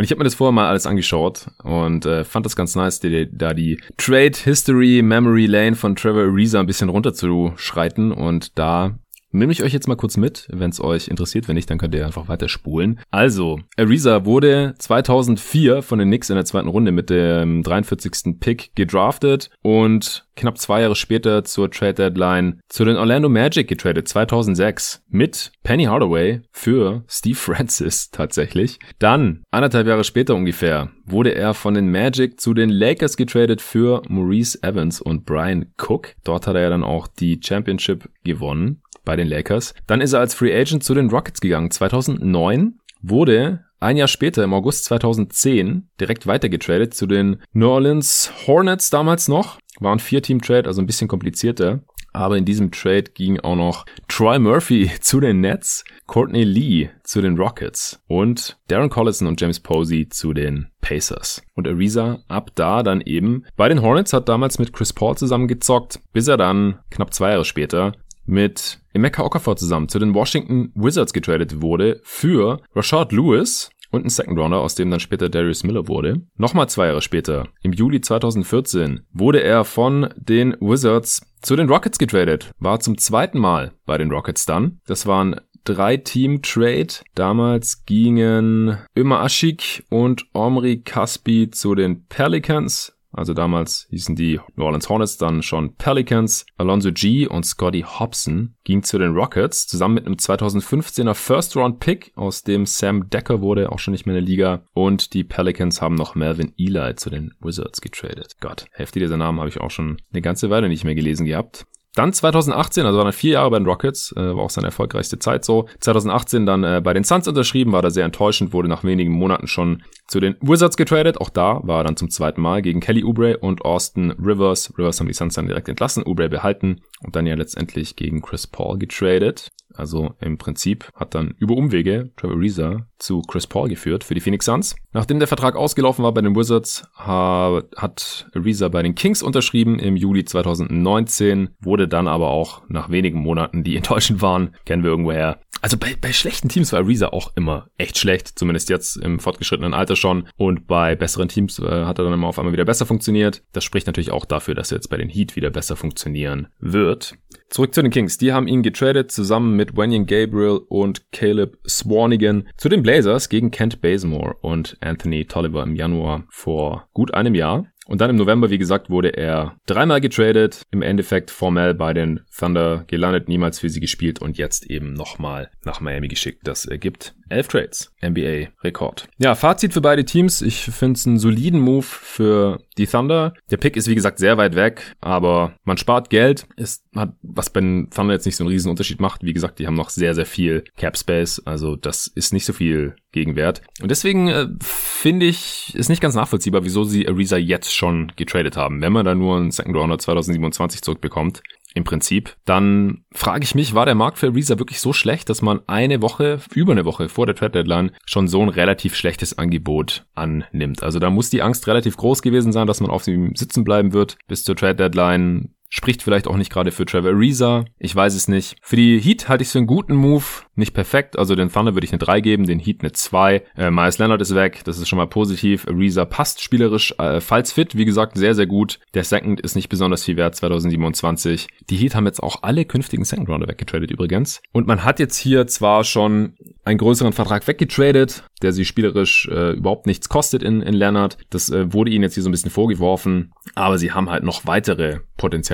Und ich habe mir das vorher mal alles angeschaut und äh, fand das ganz nice, die, da die Trade History Memory Lane von Trevor Ariza ein bisschen runterzuschreiten und da Nehme ich euch jetzt mal kurz mit, wenn es euch interessiert. Wenn nicht, dann könnt ihr einfach weiter spulen. Also, Ariza wurde 2004 von den Knicks in der zweiten Runde mit dem 43. Pick gedraftet und knapp zwei Jahre später zur Trade Deadline zu den Orlando Magic getradet, 2006, mit Penny Hardaway für Steve Francis tatsächlich. Dann, anderthalb Jahre später ungefähr, wurde er von den Magic zu den Lakers getradet für Maurice Evans und Brian Cook. Dort hat er ja dann auch die Championship gewonnen bei den Lakers. Dann ist er als Free Agent zu den Rockets gegangen. 2009 wurde ein Jahr später, im August 2010, direkt weitergetradet zu den New Orleans Hornets damals noch. War ein Vier-Team-Trade, also ein bisschen komplizierter. Aber in diesem Trade ging auch noch Troy Murphy zu den Nets, Courtney Lee zu den Rockets und Darren Collison und James Posey zu den Pacers. Und Ariza ab da dann eben bei den Hornets hat damals mit Chris Paul zusammengezockt, bis er dann knapp zwei Jahre später mit Emeka Okafor zusammen zu den Washington Wizards getradet wurde für Rashard Lewis und ein Second Rounder, aus dem dann später Darius Miller wurde. Nochmal zwei Jahre später, im Juli 2014, wurde er von den Wizards zu den Rockets getradet. War zum zweiten Mal bei den Rockets dann. Das waren Drei-Team-Trade. Damals gingen Ömer Aschik und Omri Kaspi zu den Pelicans. Also damals hießen die New Orleans Hornets dann schon Pelicans. Alonso G und Scotty Hobson ging zu den Rockets zusammen mit einem 2015er First Round Pick, aus dem Sam Decker wurde, auch schon nicht mehr in der Liga. Und die Pelicans haben noch Melvin Eli zu den Wizards getradet. Gott, heftig dieser Name habe ich auch schon eine ganze Weile nicht mehr gelesen gehabt. Dann 2018, also waren er vier Jahre bei den Rockets, äh, war auch seine erfolgreichste Zeit so. 2018 dann äh, bei den Suns unterschrieben, war da sehr enttäuschend, wurde nach wenigen Monaten schon zu den Wizards getradet. Auch da war er dann zum zweiten Mal gegen Kelly Oubre und Austin Rivers. Rivers haben die Suns dann direkt entlassen, Oubre behalten und dann ja letztendlich gegen Chris Paul getradet. Also im Prinzip hat dann über Umwege Trevor Reza zu Chris Paul geführt für die Phoenix Suns. Nachdem der Vertrag ausgelaufen war bei den Wizards, hat Reza bei den Kings unterschrieben im Juli 2019, wurde dann aber auch nach wenigen Monaten, die enttäuschend waren, kennen wir irgendwoher. Also bei, bei schlechten Teams war Reza auch immer echt schlecht, zumindest jetzt im fortgeschrittenen Alter schon. Und bei besseren Teams äh, hat er dann immer auf einmal wieder besser funktioniert. Das spricht natürlich auch dafür, dass er jetzt bei den Heat wieder besser funktionieren wird. Zurück zu den Kings. Die haben ihn getradet zusammen mit Wenyan Gabriel und Caleb Swarnigan zu den Blazers gegen Kent Bazemore und Anthony Tolliver im Januar vor gut einem Jahr. Und dann im November, wie gesagt, wurde er dreimal getradet, im Endeffekt formell bei den Thunder gelandet, niemals für sie gespielt und jetzt eben nochmal nach Miami geschickt. Das ergibt 11 Trades. NBA-Rekord. Ja, Fazit für beide Teams. Ich finde es einen soliden Move für die Thunder. Der Pick ist wie gesagt sehr weit weg, aber man spart Geld. Es hat, was bei den Thunder jetzt nicht so einen riesen Unterschied macht. Wie gesagt, die haben noch sehr, sehr viel Cap Space. Also das ist nicht so viel Gegenwert. Und deswegen äh, finde ich, ist nicht ganz nachvollziehbar, wieso sie Ariza jetzt schon getradet haben. Wenn man da nur einen Second Rounder 2027 zurückbekommt, im Prinzip, dann frage ich mich, war der Markt für Ariza wirklich so schlecht, dass man eine Woche, über eine Woche vor der Trade Deadline schon so ein relativ schlechtes Angebot annimmt. Also da muss die Angst relativ groß gewesen sein, dass man auf ihm sitzen bleiben wird bis zur Trade Deadline. Spricht vielleicht auch nicht gerade für Trevor Ariza. Ich weiß es nicht. Für die Heat halte ich es für einen guten Move. Nicht perfekt. Also den Thunder würde ich eine 3 geben, den Heat eine 2. Äh, Miles Leonard ist weg. Das ist schon mal positiv. Ariza passt spielerisch, äh, falls fit. Wie gesagt, sehr, sehr gut. Der Second ist nicht besonders viel wert 2027. Die Heat haben jetzt auch alle künftigen Second Rounder weggetradet übrigens. Und man hat jetzt hier zwar schon einen größeren Vertrag weggetradet, der sie spielerisch äh, überhaupt nichts kostet in, in Leonard. Das äh, wurde ihnen jetzt hier so ein bisschen vorgeworfen. Aber sie haben halt noch weitere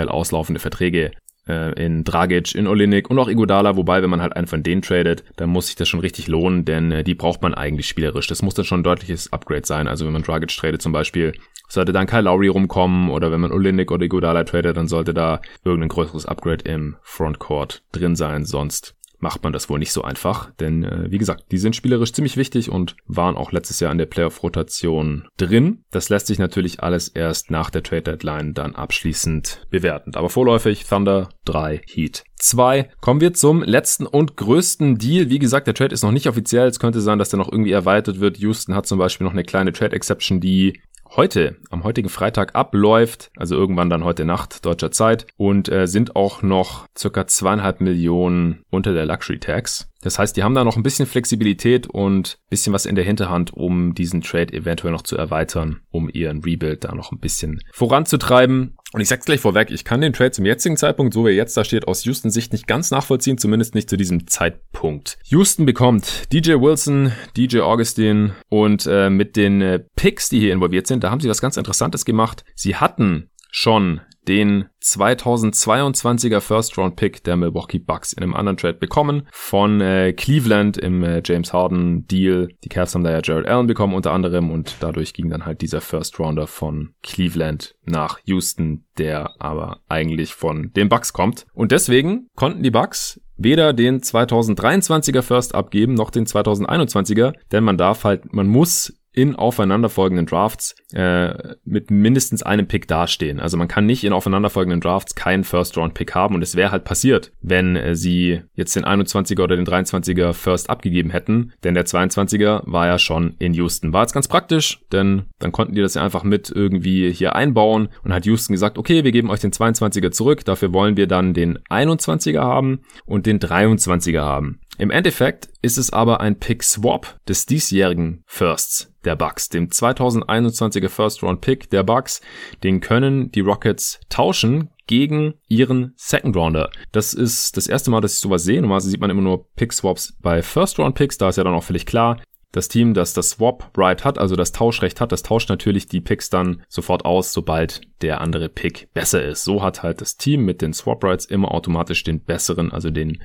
potenziell auslaufende Verträge äh, in Dragic, in Olinik und auch Igodala, wobei, wenn man halt einen von denen tradet, dann muss sich das schon richtig lohnen, denn äh, die braucht man eigentlich spielerisch. Das muss dann schon ein deutliches Upgrade sein. Also wenn man Dragic tradet zum Beispiel, sollte dann Kyle Lowry rumkommen oder wenn man Olinik oder Igodala tradet, dann sollte da irgendein größeres Upgrade im Frontcourt drin sein, sonst macht man das wohl nicht so einfach. Denn äh, wie gesagt, die sind spielerisch ziemlich wichtig und waren auch letztes Jahr in der Playoff-Rotation drin. Das lässt sich natürlich alles erst nach der Trade-Deadline dann abschließend bewerten. Aber vorläufig Thunder 3, Heat 2. Kommen wir zum letzten und größten Deal. Wie gesagt, der Trade ist noch nicht offiziell. Es könnte sein, dass der noch irgendwie erweitert wird. Houston hat zum Beispiel noch eine kleine Trade-Exception, die heute, am heutigen Freitag abläuft, also irgendwann dann heute Nacht deutscher Zeit und äh, sind auch noch circa zweieinhalb Millionen unter der Luxury Tax. Das heißt, die haben da noch ein bisschen Flexibilität und bisschen was in der Hinterhand, um diesen Trade eventuell noch zu erweitern, um ihren Rebuild da noch ein bisschen voranzutreiben. Und ich sag's gleich vorweg, ich kann den Trade zum jetzigen Zeitpunkt, so wie er jetzt da steht, aus Houston Sicht nicht ganz nachvollziehen, zumindest nicht zu diesem Zeitpunkt. Houston bekommt DJ Wilson, DJ Augustin und äh, mit den äh, Picks, die hier involviert sind, da haben sie was ganz Interessantes gemacht. Sie hatten schon den 2022er First Round Pick der Milwaukee Bucks in einem anderen Trade bekommen von äh, Cleveland im äh, James Harden Deal. Die Cavs haben da ja Jared Allen bekommen unter anderem und dadurch ging dann halt dieser First Rounder von Cleveland nach Houston, der aber eigentlich von den Bucks kommt. Und deswegen konnten die Bucks weder den 2023er First abgeben noch den 2021er, denn man darf halt, man muss in aufeinanderfolgenden Drafts äh, mit mindestens einem Pick dastehen. Also man kann nicht in aufeinanderfolgenden Drafts keinen First-Round-Pick haben und es wäre halt passiert, wenn äh, sie jetzt den 21er oder den 23er First abgegeben hätten, denn der 22er war ja schon in Houston. War jetzt ganz praktisch, denn dann konnten die das ja einfach mit irgendwie hier einbauen und hat Houston gesagt, okay, wir geben euch den 22er zurück, dafür wollen wir dann den 21er haben und den 23er haben. Im Endeffekt ist es aber ein Pick-Swap des diesjährigen Firsts der Bucks, dem 2021er First-Round-Pick der Bucks. Den können die Rockets tauschen gegen ihren Second Rounder. Das ist das erste Mal, dass ich sowas sehe. Normalerweise sieht man immer nur Pick-Swaps bei First-Round-Picks. Da ist ja dann auch völlig klar, das Team, das das Swap Right hat, also das Tauschrecht hat, das tauscht natürlich die Picks dann sofort aus, sobald der andere Pick besser ist. So hat halt das Team mit den Swap Rights immer automatisch den besseren, also den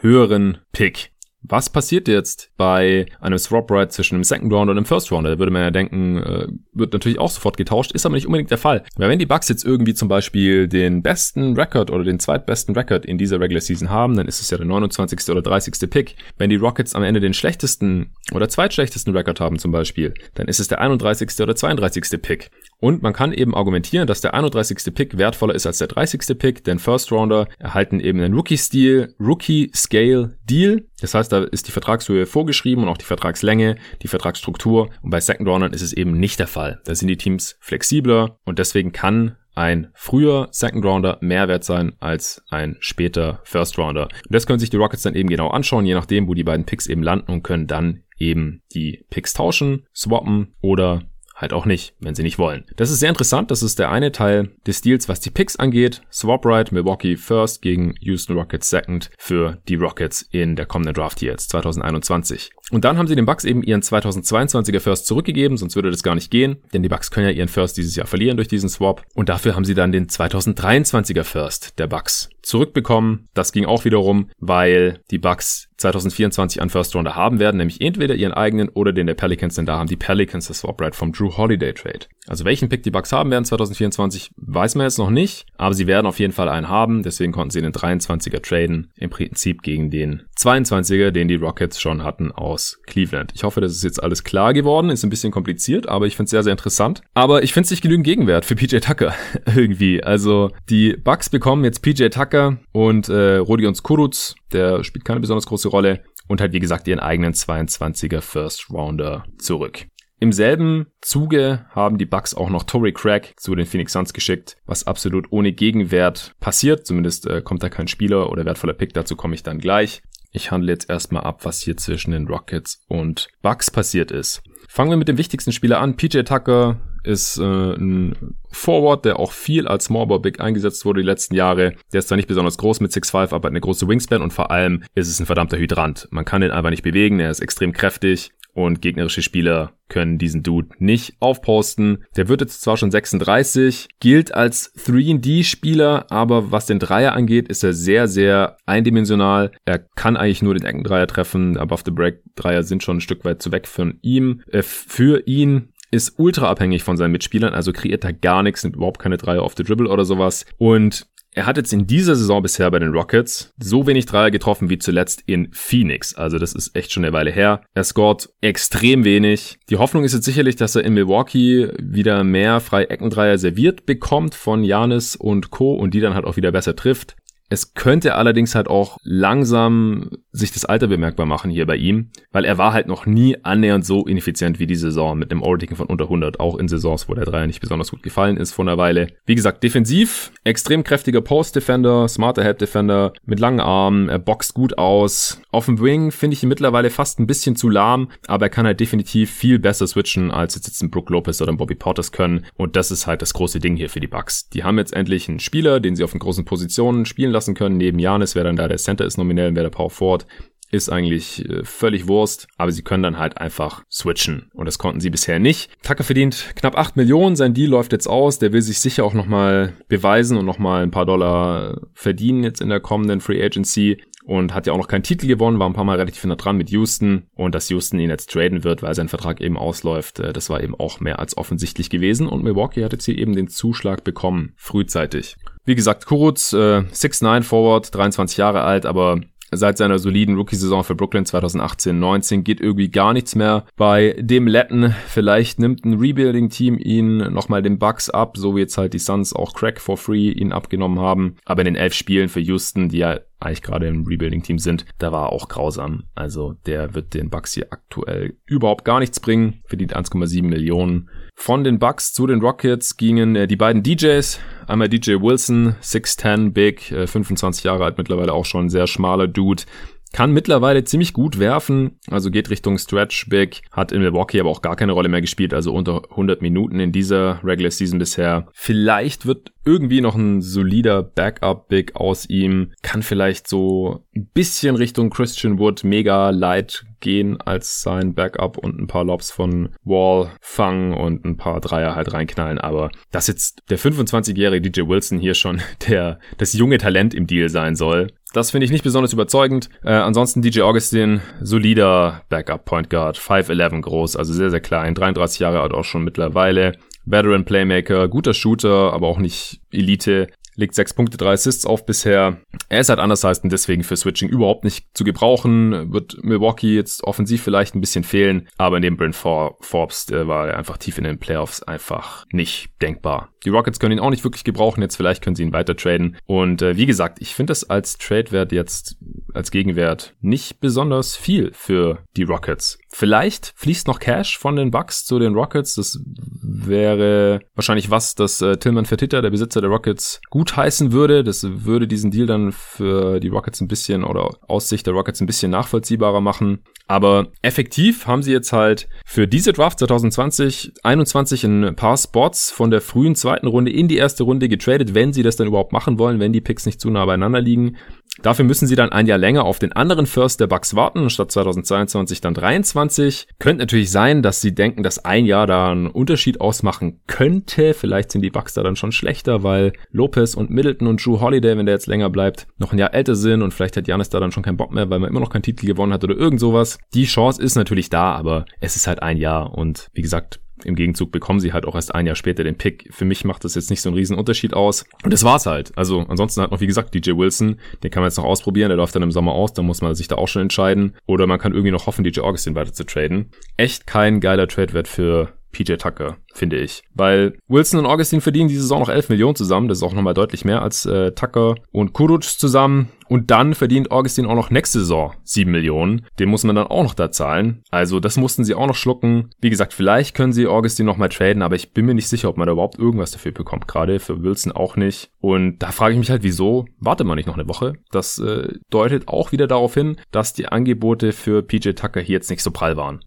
höheren Pick. Was passiert jetzt bei einem Swap Ride zwischen einem Second Round und einem First Round? Da würde man ja denken, äh, wird natürlich auch sofort getauscht, ist aber nicht unbedingt der Fall. Weil wenn die Bucks jetzt irgendwie zum Beispiel den besten Record oder den zweitbesten Record in dieser Regular Season haben, dann ist es ja der 29. oder 30. Pick. Wenn die Rockets am Ende den schlechtesten oder zweitschlechtesten Record haben zum Beispiel, dann ist es der 31. oder 32. Pick. Und man kann eben argumentieren, dass der 31. Pick wertvoller ist als der 30. Pick, denn First Rounder erhalten eben einen Rookie-Stil, Rookie-Scale-Deal. Das heißt, da ist die Vertragshöhe vorgeschrieben und auch die Vertragslänge, die Vertragsstruktur. Und bei Second Roundern ist es eben nicht der Fall. Da sind die Teams flexibler und deswegen kann ein früher Second Rounder mehr wert sein als ein später First Rounder. Und das können sich die Rockets dann eben genau anschauen, je nachdem, wo die beiden Picks eben landen und können dann eben die Picks tauschen, swappen oder halt auch nicht, wenn sie nicht wollen. Das ist sehr interessant. Das ist der eine Teil des Deals, was die Picks angeht. Swap Right, Milwaukee First gegen Houston Rockets Second für die Rockets in der kommenden Draft hier jetzt 2021. Und dann haben sie den Bucks eben ihren 2022er First zurückgegeben, sonst würde das gar nicht gehen, denn die Bucks können ja ihren First dieses Jahr verlieren durch diesen Swap. Und dafür haben sie dann den 2023er First der Bucks zurückbekommen. Das ging auch wiederum, weil die Bucks 2024 einen First Rounder haben werden, nämlich entweder ihren eigenen oder den der Pelicans, denn da haben die Pelicans das Swap Right vom Drew Holiday Trade. Also welchen Pick die Bucks haben werden 2024, weiß man jetzt noch nicht, aber sie werden auf jeden Fall einen haben, deswegen konnten sie den 23er traden, im Prinzip gegen den 22er, den die Rockets schon hatten aus Cleveland. Ich hoffe, das ist jetzt alles klar geworden, ist ein bisschen kompliziert, aber ich finde es sehr, sehr interessant. Aber ich finde es nicht genügend Gegenwert für PJ Tucker irgendwie. Also die Bucks bekommen jetzt PJ Tucker und äh, Rodion Skuruz, der spielt keine besonders große Rolle und halt wie gesagt ihren eigenen 22er First Rounder zurück. Im selben Zuge haben die Bucks auch noch Tory Craig zu den Phoenix Suns geschickt, was absolut ohne Gegenwert passiert. Zumindest äh, kommt da kein Spieler oder wertvoller Pick, dazu komme ich dann gleich. Ich handle jetzt erstmal ab, was hier zwischen den Rockets und Bucks passiert ist. Fangen wir mit dem wichtigsten Spieler an. PJ Tucker ist äh, ein Forward, der auch viel als Smallball Big eingesetzt wurde die letzten Jahre. Der ist zwar nicht besonders groß mit 6'5, aber eine große Wingspan und vor allem ist es ein verdammter Hydrant. Man kann ihn einfach nicht bewegen, er ist extrem kräftig und gegnerische Spieler können diesen Dude nicht aufposten. Der wird jetzt zwar schon 36, gilt als 3D-Spieler, aber was den Dreier angeht, ist er sehr, sehr eindimensional. Er kann eigentlich nur den Eckendreier treffen. Above the Break Dreier sind schon ein Stück weit zu weg von ihm. Äh, für ihn ist ultra abhängig von seinen Mitspielern, also kreiert er gar nichts, nimmt überhaupt keine Dreier auf the Dribble oder sowas. Und er hat jetzt in dieser Saison bisher bei den Rockets so wenig Dreier getroffen wie zuletzt in Phoenix. Also das ist echt schon eine Weile her. Er scored extrem wenig. Die Hoffnung ist jetzt sicherlich, dass er in Milwaukee wieder mehr freie Eckendreier serviert bekommt von Janis und Co. und die dann halt auch wieder besser trifft. Es könnte allerdings halt auch langsam sich das Alter bemerkbar machen hier bei ihm, weil er war halt noch nie annähernd so ineffizient wie die Saison mit einem Overtaking von unter 100, auch in Saisons, wo der Dreier nicht besonders gut gefallen ist vor einer Weile. Wie gesagt, defensiv, extrem kräftiger Post-Defender, smarter Help-Defender, mit langen Armen, er boxt gut aus. Auf dem Wing finde ich ihn mittlerweile fast ein bisschen zu lahm, aber er kann halt definitiv viel besser switchen, als jetzt ein Brook Lopez oder ein Bobby Porters können und das ist halt das große Ding hier für die Bucks. Die haben jetzt endlich einen Spieler, den sie auf den großen Positionen spielen lassen lassen können. Neben Janis, wer dann da der Center ist nominell, wer der Power Forward ist eigentlich äh, völlig Wurst, aber sie können dann halt einfach switchen. Und das konnten sie bisher nicht. Tucker verdient knapp 8 Millionen, sein Deal läuft jetzt aus, der will sich sicher auch nochmal beweisen und nochmal ein paar Dollar verdienen jetzt in der kommenden Free Agency. Und hat ja auch noch keinen Titel gewonnen, war ein paar Mal relativ nah dran mit Houston. Und dass Houston ihn jetzt traden wird, weil sein Vertrag eben ausläuft, äh, das war eben auch mehr als offensichtlich gewesen. Und Milwaukee hat jetzt hier eben den Zuschlag bekommen, frühzeitig. Wie gesagt, Kuruz, äh, 6'9 Forward, 23 Jahre alt, aber seit seiner soliden Rookie-Saison für Brooklyn 2018-19 geht irgendwie gar nichts mehr bei dem Letten. Vielleicht nimmt ein Rebuilding-Team ihn nochmal den Bucks ab, so wie jetzt halt die Suns auch Crack for free ihn abgenommen haben. Aber in den elf Spielen für Houston, die ja eigentlich gerade im Rebuilding-Team sind, da war auch grausam. Also der wird den Bucks hier aktuell überhaupt gar nichts bringen. Verdient 1,7 Millionen. Von den Bucks zu den Rockets gingen äh, die beiden DJs. Einmal DJ Wilson, 6'10 Big, äh, 25 Jahre alt mittlerweile auch schon, sehr schmaler Dude. Kann mittlerweile ziemlich gut werfen, also geht Richtung Stretch Big, hat in Milwaukee aber auch gar keine Rolle mehr gespielt, also unter 100 Minuten in dieser Regular Season bisher. Vielleicht wird irgendwie noch ein solider Backup-Big aus ihm. Kann vielleicht so ein bisschen Richtung Christian Wood mega light gehen als sein Backup und ein paar Lobs von Wall fangen und ein paar Dreier halt reinknallen. Aber dass jetzt der 25-jährige DJ Wilson hier schon der, das junge Talent im Deal sein soll, das finde ich nicht besonders überzeugend. Äh, ansonsten DJ Augustin, solider Backup Point Guard, 5'11 groß, also sehr, sehr klein, 33 Jahre alt auch schon mittlerweile. Veteran Playmaker, guter Shooter, aber auch nicht Elite legt sechs Punkte, drei Assists auf bisher. Er ist halt anders heißt und deswegen für Switching überhaupt nicht zu gebrauchen. Wird Milwaukee jetzt offensiv vielleicht ein bisschen fehlen, aber neben Brent Forbes der war er einfach tief in den Playoffs einfach nicht denkbar. Die Rockets können ihn auch nicht wirklich gebrauchen, jetzt vielleicht können sie ihn weiter traden. Und äh, wie gesagt, ich finde das als Trade-Wert jetzt als Gegenwert nicht besonders viel für die Rockets. Vielleicht fließt noch Cash von den Bucks zu den Rockets. Das wäre wahrscheinlich was, das äh, Tillman Fertitta, der Besitzer der Rockets, gut heißen würde. Das würde diesen Deal dann für die Rockets ein bisschen oder aus Sicht der Rockets ein bisschen nachvollziehbarer machen. Aber effektiv haben sie jetzt halt für diese Draft 2020 21 ein paar Spots von der frühen zweiten Runde in die erste Runde getradet, wenn sie das dann überhaupt machen wollen, wenn die Picks nicht zu nah beieinander liegen. Dafür müssen sie dann ein Jahr länger auf den anderen First der Bucks warten, statt 2022 dann 23. Könnte natürlich sein, dass sie denken, dass ein Jahr da einen Unterschied ausmachen könnte. Vielleicht sind die Bucks da dann schon schlechter, weil Lopez und Middleton und Drew Holiday, wenn der jetzt länger bleibt, noch ein Jahr älter sind und vielleicht hat Janis da dann schon keinen Bock mehr, weil man immer noch keinen Titel gewonnen hat oder irgend sowas. Die Chance ist natürlich da, aber es ist halt ein Jahr und wie gesagt, im Gegenzug bekommen sie halt auch erst ein Jahr später den Pick. Für mich macht das jetzt nicht so einen riesen Unterschied aus. Und das war's halt. Also ansonsten hat noch, wie gesagt, DJ Wilson, den kann man jetzt noch ausprobieren, der läuft dann im Sommer aus, dann muss man sich da auch schon entscheiden. Oder man kann irgendwie noch hoffen, DJ Augustin weiter zu traden. Echt kein geiler Trade-Wert für PJ Tucker, finde ich. Weil Wilson und Augustin verdienen diese Saison noch 11 Millionen zusammen. Das ist auch nochmal deutlich mehr als äh, Tucker und Kuruc zusammen. Und dann verdient Augustin auch noch nächste Saison 7 Millionen. Den muss man dann auch noch da zahlen. Also das mussten sie auch noch schlucken. Wie gesagt, vielleicht können sie Augustin nochmal traden, aber ich bin mir nicht sicher, ob man da überhaupt irgendwas dafür bekommt. Gerade für Wilson auch nicht. Und da frage ich mich halt, wieso wartet man nicht noch eine Woche? Das äh, deutet auch wieder darauf hin, dass die Angebote für PJ Tucker hier jetzt nicht so prall waren.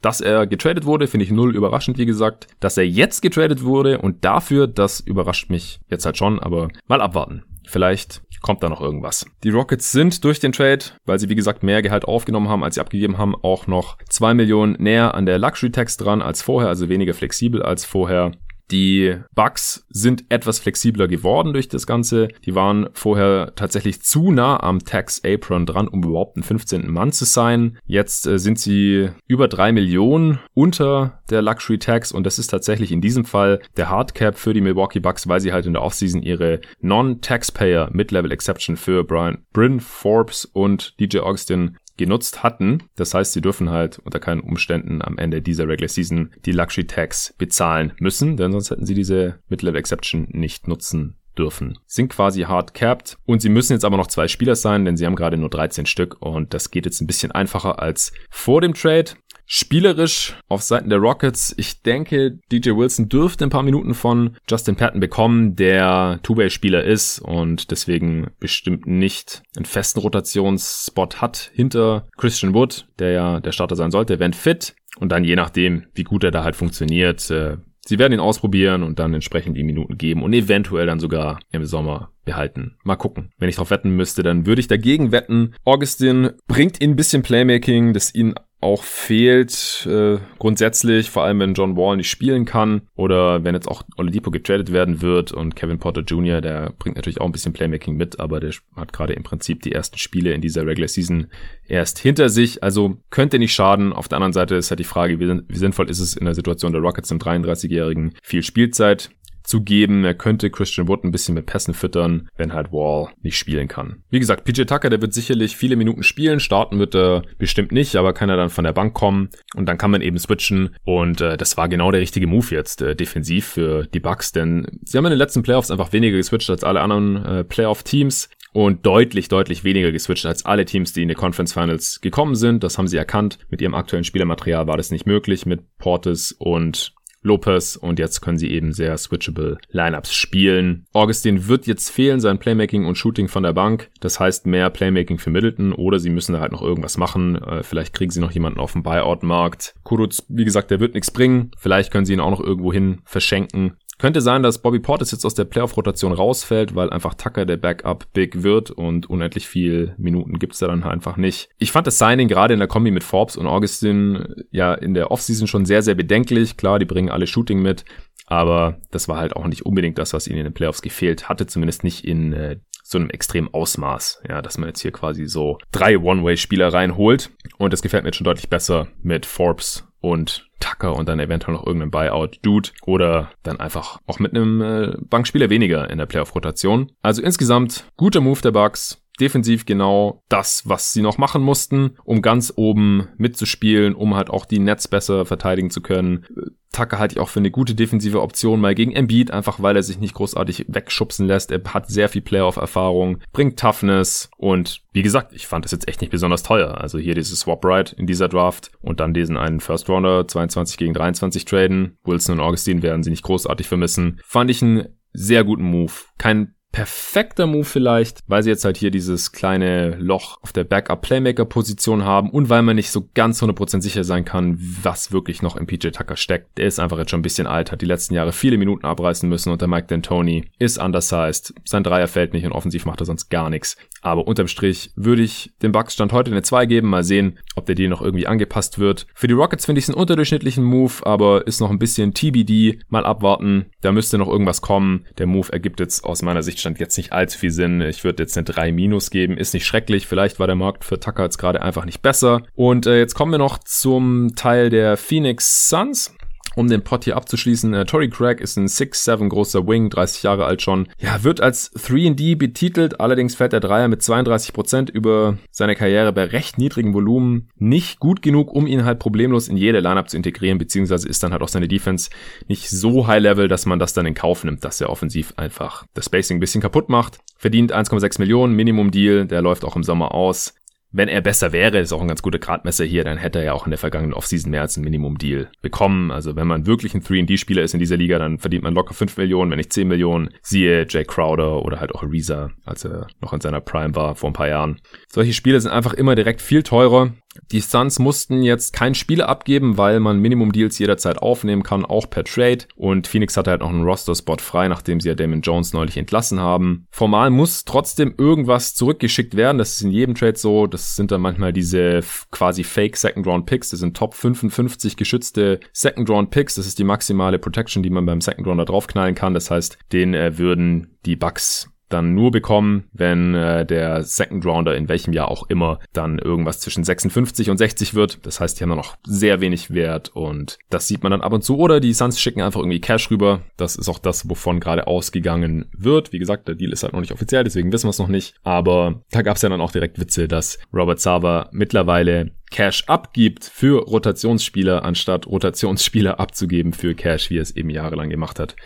Dass er getradet wurde, finde ich null überraschend, wie gesagt. Dass er jetzt getradet wurde und dafür, das überrascht mich jetzt halt schon, aber mal abwarten. Vielleicht kommt da noch irgendwas. Die Rockets sind durch den Trade, weil sie wie gesagt mehr Gehalt aufgenommen haben, als sie abgegeben haben, auch noch zwei Millionen näher an der Luxury Tax dran als vorher, also weniger flexibel als vorher. Die Bugs sind etwas flexibler geworden durch das Ganze. Die waren vorher tatsächlich zu nah am Tax Apron dran, um überhaupt ein 15. Mann zu sein. Jetzt äh, sind sie über drei Millionen unter der Luxury Tax und das ist tatsächlich in diesem Fall der Hardcap für die Milwaukee Bucks, weil sie halt in der Offseason ihre Non-Taxpayer Mid-Level Exception für Brian Bryn Forbes und DJ Augustin genutzt hatten. Das heißt, sie dürfen halt unter keinen Umständen am Ende dieser Regular Season die Luxury Tax bezahlen müssen, denn sonst hätten sie diese Mid-Level Exception nicht nutzen dürfen. Sind quasi hard capped und sie müssen jetzt aber noch zwei Spieler sein, denn sie haben gerade nur 13 Stück und das geht jetzt ein bisschen einfacher als vor dem Trade. Spielerisch auf Seiten der Rockets, ich denke, DJ Wilson dürfte ein paar Minuten von Justin Patton bekommen, der Two-Way-Spieler ist und deswegen bestimmt nicht einen festen Rotationsspot hat hinter Christian Wood, der ja der Starter sein sollte, wenn fit. Und dann je nachdem, wie gut er da halt funktioniert, äh, Sie werden ihn ausprobieren und dann entsprechend die Minuten geben und eventuell dann sogar im Sommer behalten. Mal gucken. Wenn ich drauf wetten müsste, dann würde ich dagegen wetten. Augustin bringt ihn ein bisschen Playmaking, das ihn auch fehlt äh, grundsätzlich, vor allem wenn John Wall nicht spielen kann oder wenn jetzt auch Oladipo getradet werden wird und Kevin Porter Jr., der bringt natürlich auch ein bisschen Playmaking mit, aber der hat gerade im Prinzip die ersten Spiele in dieser Regular Season erst hinter sich, also könnte nicht schaden. Auf der anderen Seite ist halt die Frage, wie, wie sinnvoll ist es in der Situation der Rockets im 33-Jährigen viel Spielzeit zu geben. Er könnte Christian Wood ein bisschen mit Pässen füttern, wenn halt Wall nicht spielen kann. Wie gesagt, PJ Tucker, der wird sicherlich viele Minuten spielen. Starten wird er bestimmt nicht, aber kann er dann von der Bank kommen und dann kann man eben switchen. Und äh, das war genau der richtige Move jetzt äh, defensiv für die Bucks, denn sie haben in den letzten Playoffs einfach weniger geswitcht als alle anderen äh, Playoff-Teams und deutlich, deutlich weniger geswitcht als alle Teams, die in die Conference Finals gekommen sind. Das haben sie erkannt. Mit ihrem aktuellen Spielermaterial war das nicht möglich mit Portis und Lopez und jetzt können sie eben sehr switchable Lineups spielen. Augustin wird jetzt fehlen, sein Playmaking und Shooting von der Bank. Das heißt mehr Playmaking für Middleton oder sie müssen da halt noch irgendwas machen. Äh, vielleicht kriegen sie noch jemanden auf dem Buyout-Markt. Kuruz, wie gesagt, der wird nichts bringen. Vielleicht können sie ihn auch noch irgendwo hin verschenken. Könnte sein, dass Bobby Portis jetzt aus der Playoff-Rotation rausfällt, weil einfach Tucker der Backup big wird und unendlich viel Minuten gibt's da dann einfach nicht. Ich fand das Signing gerade in der Kombi mit Forbes und Augustin ja in der Offseason schon sehr, sehr bedenklich. Klar, die bringen alle Shooting mit, aber das war halt auch nicht unbedingt das, was ihnen in den Playoffs gefehlt hatte, zumindest nicht in äh, so einem extremen Ausmaß, ja, dass man jetzt hier quasi so drei One-Way-Spieler reinholt. Und das gefällt mir jetzt schon deutlich besser mit Forbes und Tucker und dann eventuell noch irgendeinem Buyout-Dude oder dann einfach auch mit einem äh, Bankspieler weniger in der Playoff-Rotation. Also insgesamt guter Move der Bucks defensiv genau das, was sie noch machen mussten, um ganz oben mitzuspielen, um halt auch die Nets besser verteidigen zu können. Tucker halte ich auch für eine gute defensive Option mal gegen Embiid, einfach weil er sich nicht großartig wegschubsen lässt. Er hat sehr viel Playoff-Erfahrung, bringt Toughness und wie gesagt, ich fand das jetzt echt nicht besonders teuer. Also hier dieses Swap Right in dieser Draft und dann diesen einen First Rounder 22 gegen 23 traden. Wilson und Augustine werden sie nicht großartig vermissen. Fand ich einen sehr guten Move. Kein perfekter Move vielleicht, weil sie jetzt halt hier dieses kleine Loch auf der Backup-Playmaker-Position haben und weil man nicht so ganz 100% sicher sein kann, was wirklich noch in PJ Tucker steckt. Der ist einfach jetzt schon ein bisschen alt, hat die letzten Jahre viele Minuten abreißen müssen und der Mike D'Antoni ist undersized. Sein Dreier fällt nicht und offensiv macht er sonst gar nichts. Aber unterm Strich würde ich dem Bucks Stand heute eine 2 geben. Mal sehen, ob der Deal noch irgendwie angepasst wird. Für die Rockets finde ich es einen unterdurchschnittlichen Move, aber ist noch ein bisschen TBD. Mal abwarten. Da müsste noch irgendwas kommen. Der Move ergibt jetzt aus meiner Sicht stand jetzt nicht allzu viel Sinn. Ich würde jetzt eine 3 minus geben. Ist nicht schrecklich. Vielleicht war der Markt für Tucker jetzt gerade einfach nicht besser. Und äh, jetzt kommen wir noch zum Teil der Phoenix Suns um den Pot hier abzuschließen, äh, Tory Craig ist ein 6'7 großer Wing, 30 Jahre alt schon. Ja, wird als 3D betitelt, allerdings fällt der Dreier mit 32% über seine Karriere bei recht niedrigem Volumen nicht gut genug, um ihn halt problemlos in jede Lineup zu integrieren, beziehungsweise ist dann halt auch seine Defense nicht so high level, dass man das dann in Kauf nimmt, dass er offensiv einfach das Spacing ein bisschen kaputt macht. Verdient 1,6 Millionen, Minimum Deal, der läuft auch im Sommer aus wenn er besser wäre, ist auch ein ganz guter Gradmesser hier, dann hätte er ja auch in der vergangenen Offseason mehr als ein Minimum-Deal bekommen. Also wenn man wirklich ein 3D-Spieler ist in dieser Liga, dann verdient man locker 5 Millionen, wenn nicht 10 Millionen. Siehe Jay Crowder oder halt auch Ariza, als er noch in seiner Prime war vor ein paar Jahren. Solche Spiele sind einfach immer direkt viel teurer. Die Suns mussten jetzt kein Spieler abgeben, weil man Minimum-Deals jederzeit aufnehmen kann, auch per Trade. Und Phoenix hatte halt noch einen Roster-Spot frei, nachdem sie ja Damon Jones neulich entlassen haben. Formal muss trotzdem irgendwas zurückgeschickt werden. Das ist in jedem Trade so. Das sind dann manchmal diese quasi Fake Second-Round-Picks. Das sind Top 55 geschützte Second-Round-Picks. Das ist die maximale Protection, die man beim Second-Rounder draufknallen kann. Das heißt, den äh, würden die Bucks dann nur bekommen, wenn äh, der Second Rounder in welchem Jahr auch immer dann irgendwas zwischen 56 und 60 wird. Das heißt, die haben dann noch sehr wenig Wert und das sieht man dann ab und zu. Oder die Suns schicken einfach irgendwie Cash rüber. Das ist auch das, wovon gerade ausgegangen wird. Wie gesagt, der Deal ist halt noch nicht offiziell, deswegen wissen wir es noch nicht. Aber da gab es ja dann auch direkt Witze, dass Robert Sava mittlerweile Cash abgibt für Rotationsspieler, anstatt Rotationsspieler abzugeben für Cash, wie er es eben jahrelang gemacht hat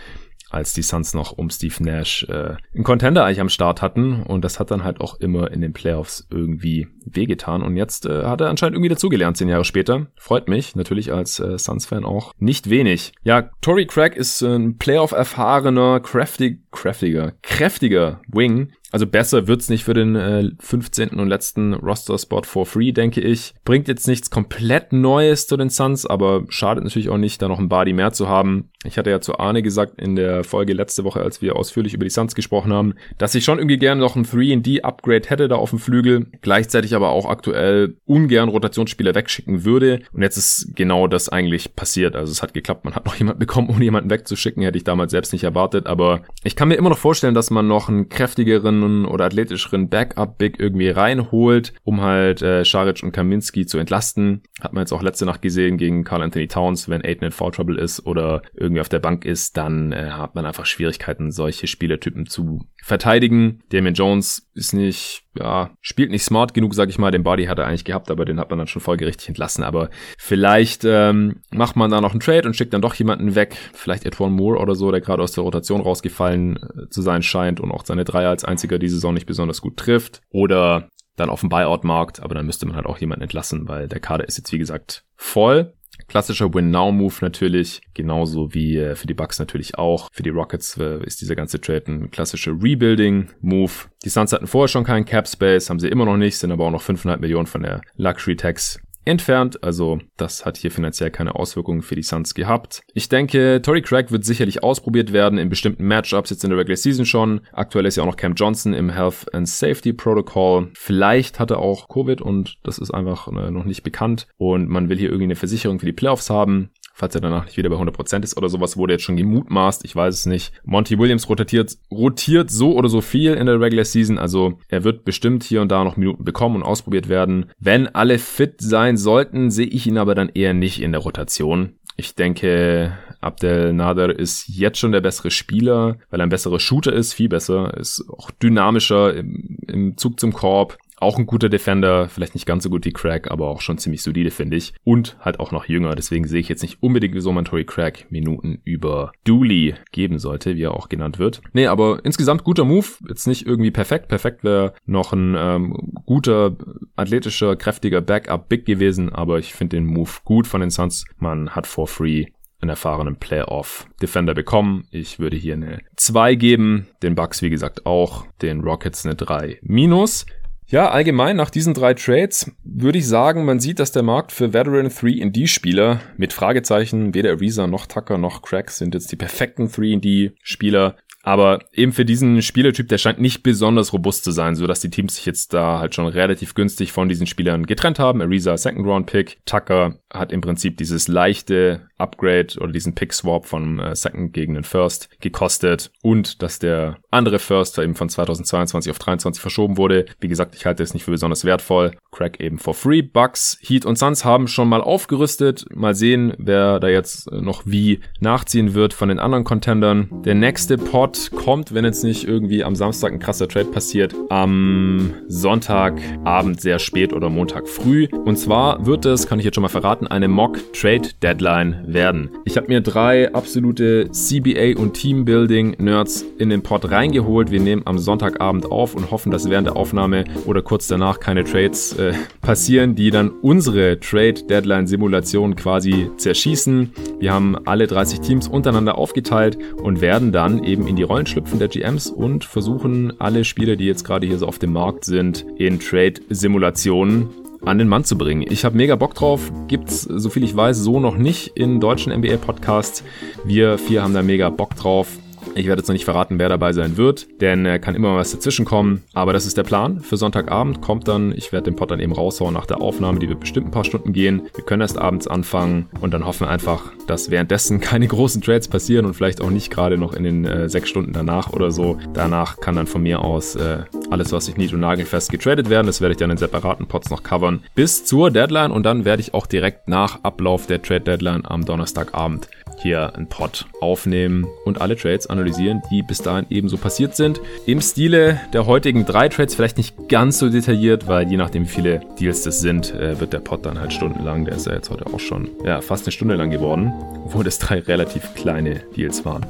als die Suns noch um Steve Nash äh, einen Contender eigentlich am Start hatten. Und das hat dann halt auch immer in den Playoffs irgendwie wehgetan. Und jetzt äh, hat er anscheinend irgendwie dazugelernt, zehn Jahre später. Freut mich natürlich als äh, Suns-Fan auch nicht wenig. Ja, Tory Craig ist ein Playoff-erfahrener, craftig, craftiger, kräftiger Wing, also besser wird's nicht für den äh, 15. und letzten Roster-Spot for free, denke ich. Bringt jetzt nichts komplett Neues zu den Suns, aber schadet natürlich auch nicht, da noch ein Body mehr zu haben. Ich hatte ja zu Arne gesagt in der Folge letzte Woche, als wir ausführlich über die Suns gesprochen haben, dass ich schon irgendwie gerne noch ein 3D-Upgrade hätte da auf dem Flügel, gleichzeitig aber auch aktuell ungern Rotationsspieler wegschicken würde. Und jetzt ist genau das eigentlich passiert. Also es hat geklappt, man hat noch jemanden bekommen, ohne jemanden wegzuschicken, hätte ich damals selbst nicht erwartet. Aber ich kann mir immer noch vorstellen, dass man noch einen kräftigeren oder athletischeren Backup-Big irgendwie reinholt, um halt äh, Scharic und Kaminski zu entlasten. Hat man jetzt auch letzte Nacht gesehen gegen Carl Anthony Towns, wenn Aiden in Foul Trouble ist oder irgendwie auf der Bank ist, dann äh, hat man einfach Schwierigkeiten, solche Spielertypen zu verteidigen. Damian Jones ist nicht, ja, spielt nicht smart genug, sag ich mal. Den Body hat er eigentlich gehabt, aber den hat man dann schon folgerichtig entlassen. Aber vielleicht ähm, macht man da noch einen Trade und schickt dann doch jemanden weg. Vielleicht Edwin Moore oder so, der gerade aus der Rotation rausgefallen äh, zu sein scheint und auch seine Dreier als einziger die Saison nicht besonders gut trifft. Oder dann auf dem Buyout-Markt, aber dann müsste man halt auch jemanden entlassen, weil der Kader ist jetzt wie gesagt voll. Klassischer Win-Now-Move natürlich, genauso wie äh, für die Bucks natürlich auch. Für die Rockets äh, ist dieser ganze Trade ein klassischer Rebuilding-Move. Die Suns hatten vorher schon keinen Cap-Space, haben sie immer noch nicht, sind aber auch noch 5,5 Millionen von der Luxury-Tax entfernt. Also das hat hier finanziell keine Auswirkungen für die Suns gehabt. Ich denke, Tory Craig wird sicherlich ausprobiert werden in bestimmten Matchups jetzt in der Regular Season schon. Aktuell ist ja auch noch Cam Johnson im Health and Safety Protocol. Vielleicht hat er auch Covid und das ist einfach äh, noch nicht bekannt. Und man will hier irgendwie eine Versicherung für die Playoffs haben falls er danach nicht wieder bei 100% ist oder sowas, wurde jetzt schon gemutmaßt, ich weiß es nicht. Monty Williams rotiert, rotiert so oder so viel in der Regular Season, also er wird bestimmt hier und da noch Minuten bekommen und ausprobiert werden. Wenn alle fit sein sollten, sehe ich ihn aber dann eher nicht in der Rotation. Ich denke, Abdel Nader ist jetzt schon der bessere Spieler, weil er ein besserer Shooter ist, viel besser, ist auch dynamischer im, im Zug zum Korb, auch ein guter Defender, vielleicht nicht ganz so gut wie Craig, aber auch schon ziemlich solide, finde ich. Und halt auch noch jünger, deswegen sehe ich jetzt nicht unbedingt, wieso man Tory Craig Minuten über Dooley geben sollte, wie er auch genannt wird. Nee, aber insgesamt guter Move, jetzt nicht irgendwie perfekt. Perfekt wäre noch ein ähm, guter, athletischer, kräftiger Backup Big gewesen, aber ich finde den Move gut von den Suns. Man hat for free einen erfahrenen Playoff-Defender bekommen. Ich würde hier eine 2 geben, den Bucks wie gesagt auch, den Rockets eine 3 minus. Ja, allgemein nach diesen drei Trades würde ich sagen, man sieht, dass der Markt für Veteran 3D-Spieler mit Fragezeichen, weder Ariza noch Tucker noch Crack sind jetzt die perfekten 3D-Spieler. Aber eben für diesen Spielertyp, der scheint nicht besonders robust zu sein, so die Teams sich jetzt da halt schon relativ günstig von diesen Spielern getrennt haben. Ariza Second Round Pick, Tucker hat im Prinzip dieses leichte Upgrade oder diesen Pick Swap von äh, Second gegen den First gekostet und dass der andere First eben von 2022 auf 23 verschoben wurde. Wie gesagt, ich halte es nicht für besonders wertvoll. Crack eben for free. Bucks, Heat und Suns haben schon mal aufgerüstet. Mal sehen, wer da jetzt noch wie nachziehen wird von den anderen Contendern. Der nächste Pod kommt, wenn jetzt nicht irgendwie am Samstag ein krasser Trade passiert, am Sonntagabend sehr spät oder Montag früh. Und zwar wird es, kann ich jetzt schon mal verraten, eine Mock Trade Deadline werden. Ich habe mir drei absolute CBA und Teambuilding Nerds in den Pod reingeholt. Wir nehmen am Sonntagabend auf und hoffen, dass während der Aufnahme oder kurz danach keine Trades äh, passieren, die dann unsere Trade Deadline Simulation quasi zerschießen. Wir haben alle 30 Teams untereinander aufgeteilt und werden dann eben in die Rollen schlüpfen der GMs und versuchen alle Spieler, die jetzt gerade hier so auf dem Markt sind, in Trade-Simulationen an den Mann zu bringen. Ich habe mega Bock drauf. Gibt's, so viel ich weiß, so noch nicht in deutschen NBA-Podcasts. Wir vier haben da mega Bock drauf. Ich werde jetzt noch nicht verraten, wer dabei sein wird, denn äh, kann immer mal was dazwischen kommen. Aber das ist der Plan. Für Sonntagabend kommt dann, ich werde den Pod dann eben raushauen nach der Aufnahme, die wird bestimmt ein paar Stunden gehen. Wir können erst abends anfangen und dann hoffen wir einfach, dass währenddessen keine großen Trades passieren und vielleicht auch nicht gerade noch in den äh, sechs Stunden danach oder so. Danach kann dann von mir aus äh, alles, was ich nied- und nagelfest getradet werden. Das werde ich dann in separaten Pods noch covern bis zur Deadline und dann werde ich auch direkt nach Ablauf der Trade Deadline am Donnerstagabend hier einen Pod aufnehmen und alle Trades analysieren, die bis dahin ebenso passiert sind. Im Stile der heutigen drei Trades vielleicht nicht ganz so detailliert, weil je nachdem wie viele Deals das sind, äh, wird der Pod dann halt stundenlang. Der ist ja jetzt heute auch schon ja, fast eine Stunde lang geworden, obwohl das drei relativ kleine Deals waren.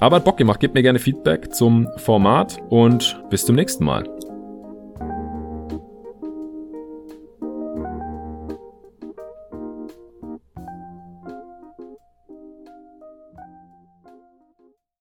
Aber hat Bock gemacht. Gebt mir gerne Feedback zum Format und bis zum nächsten Mal.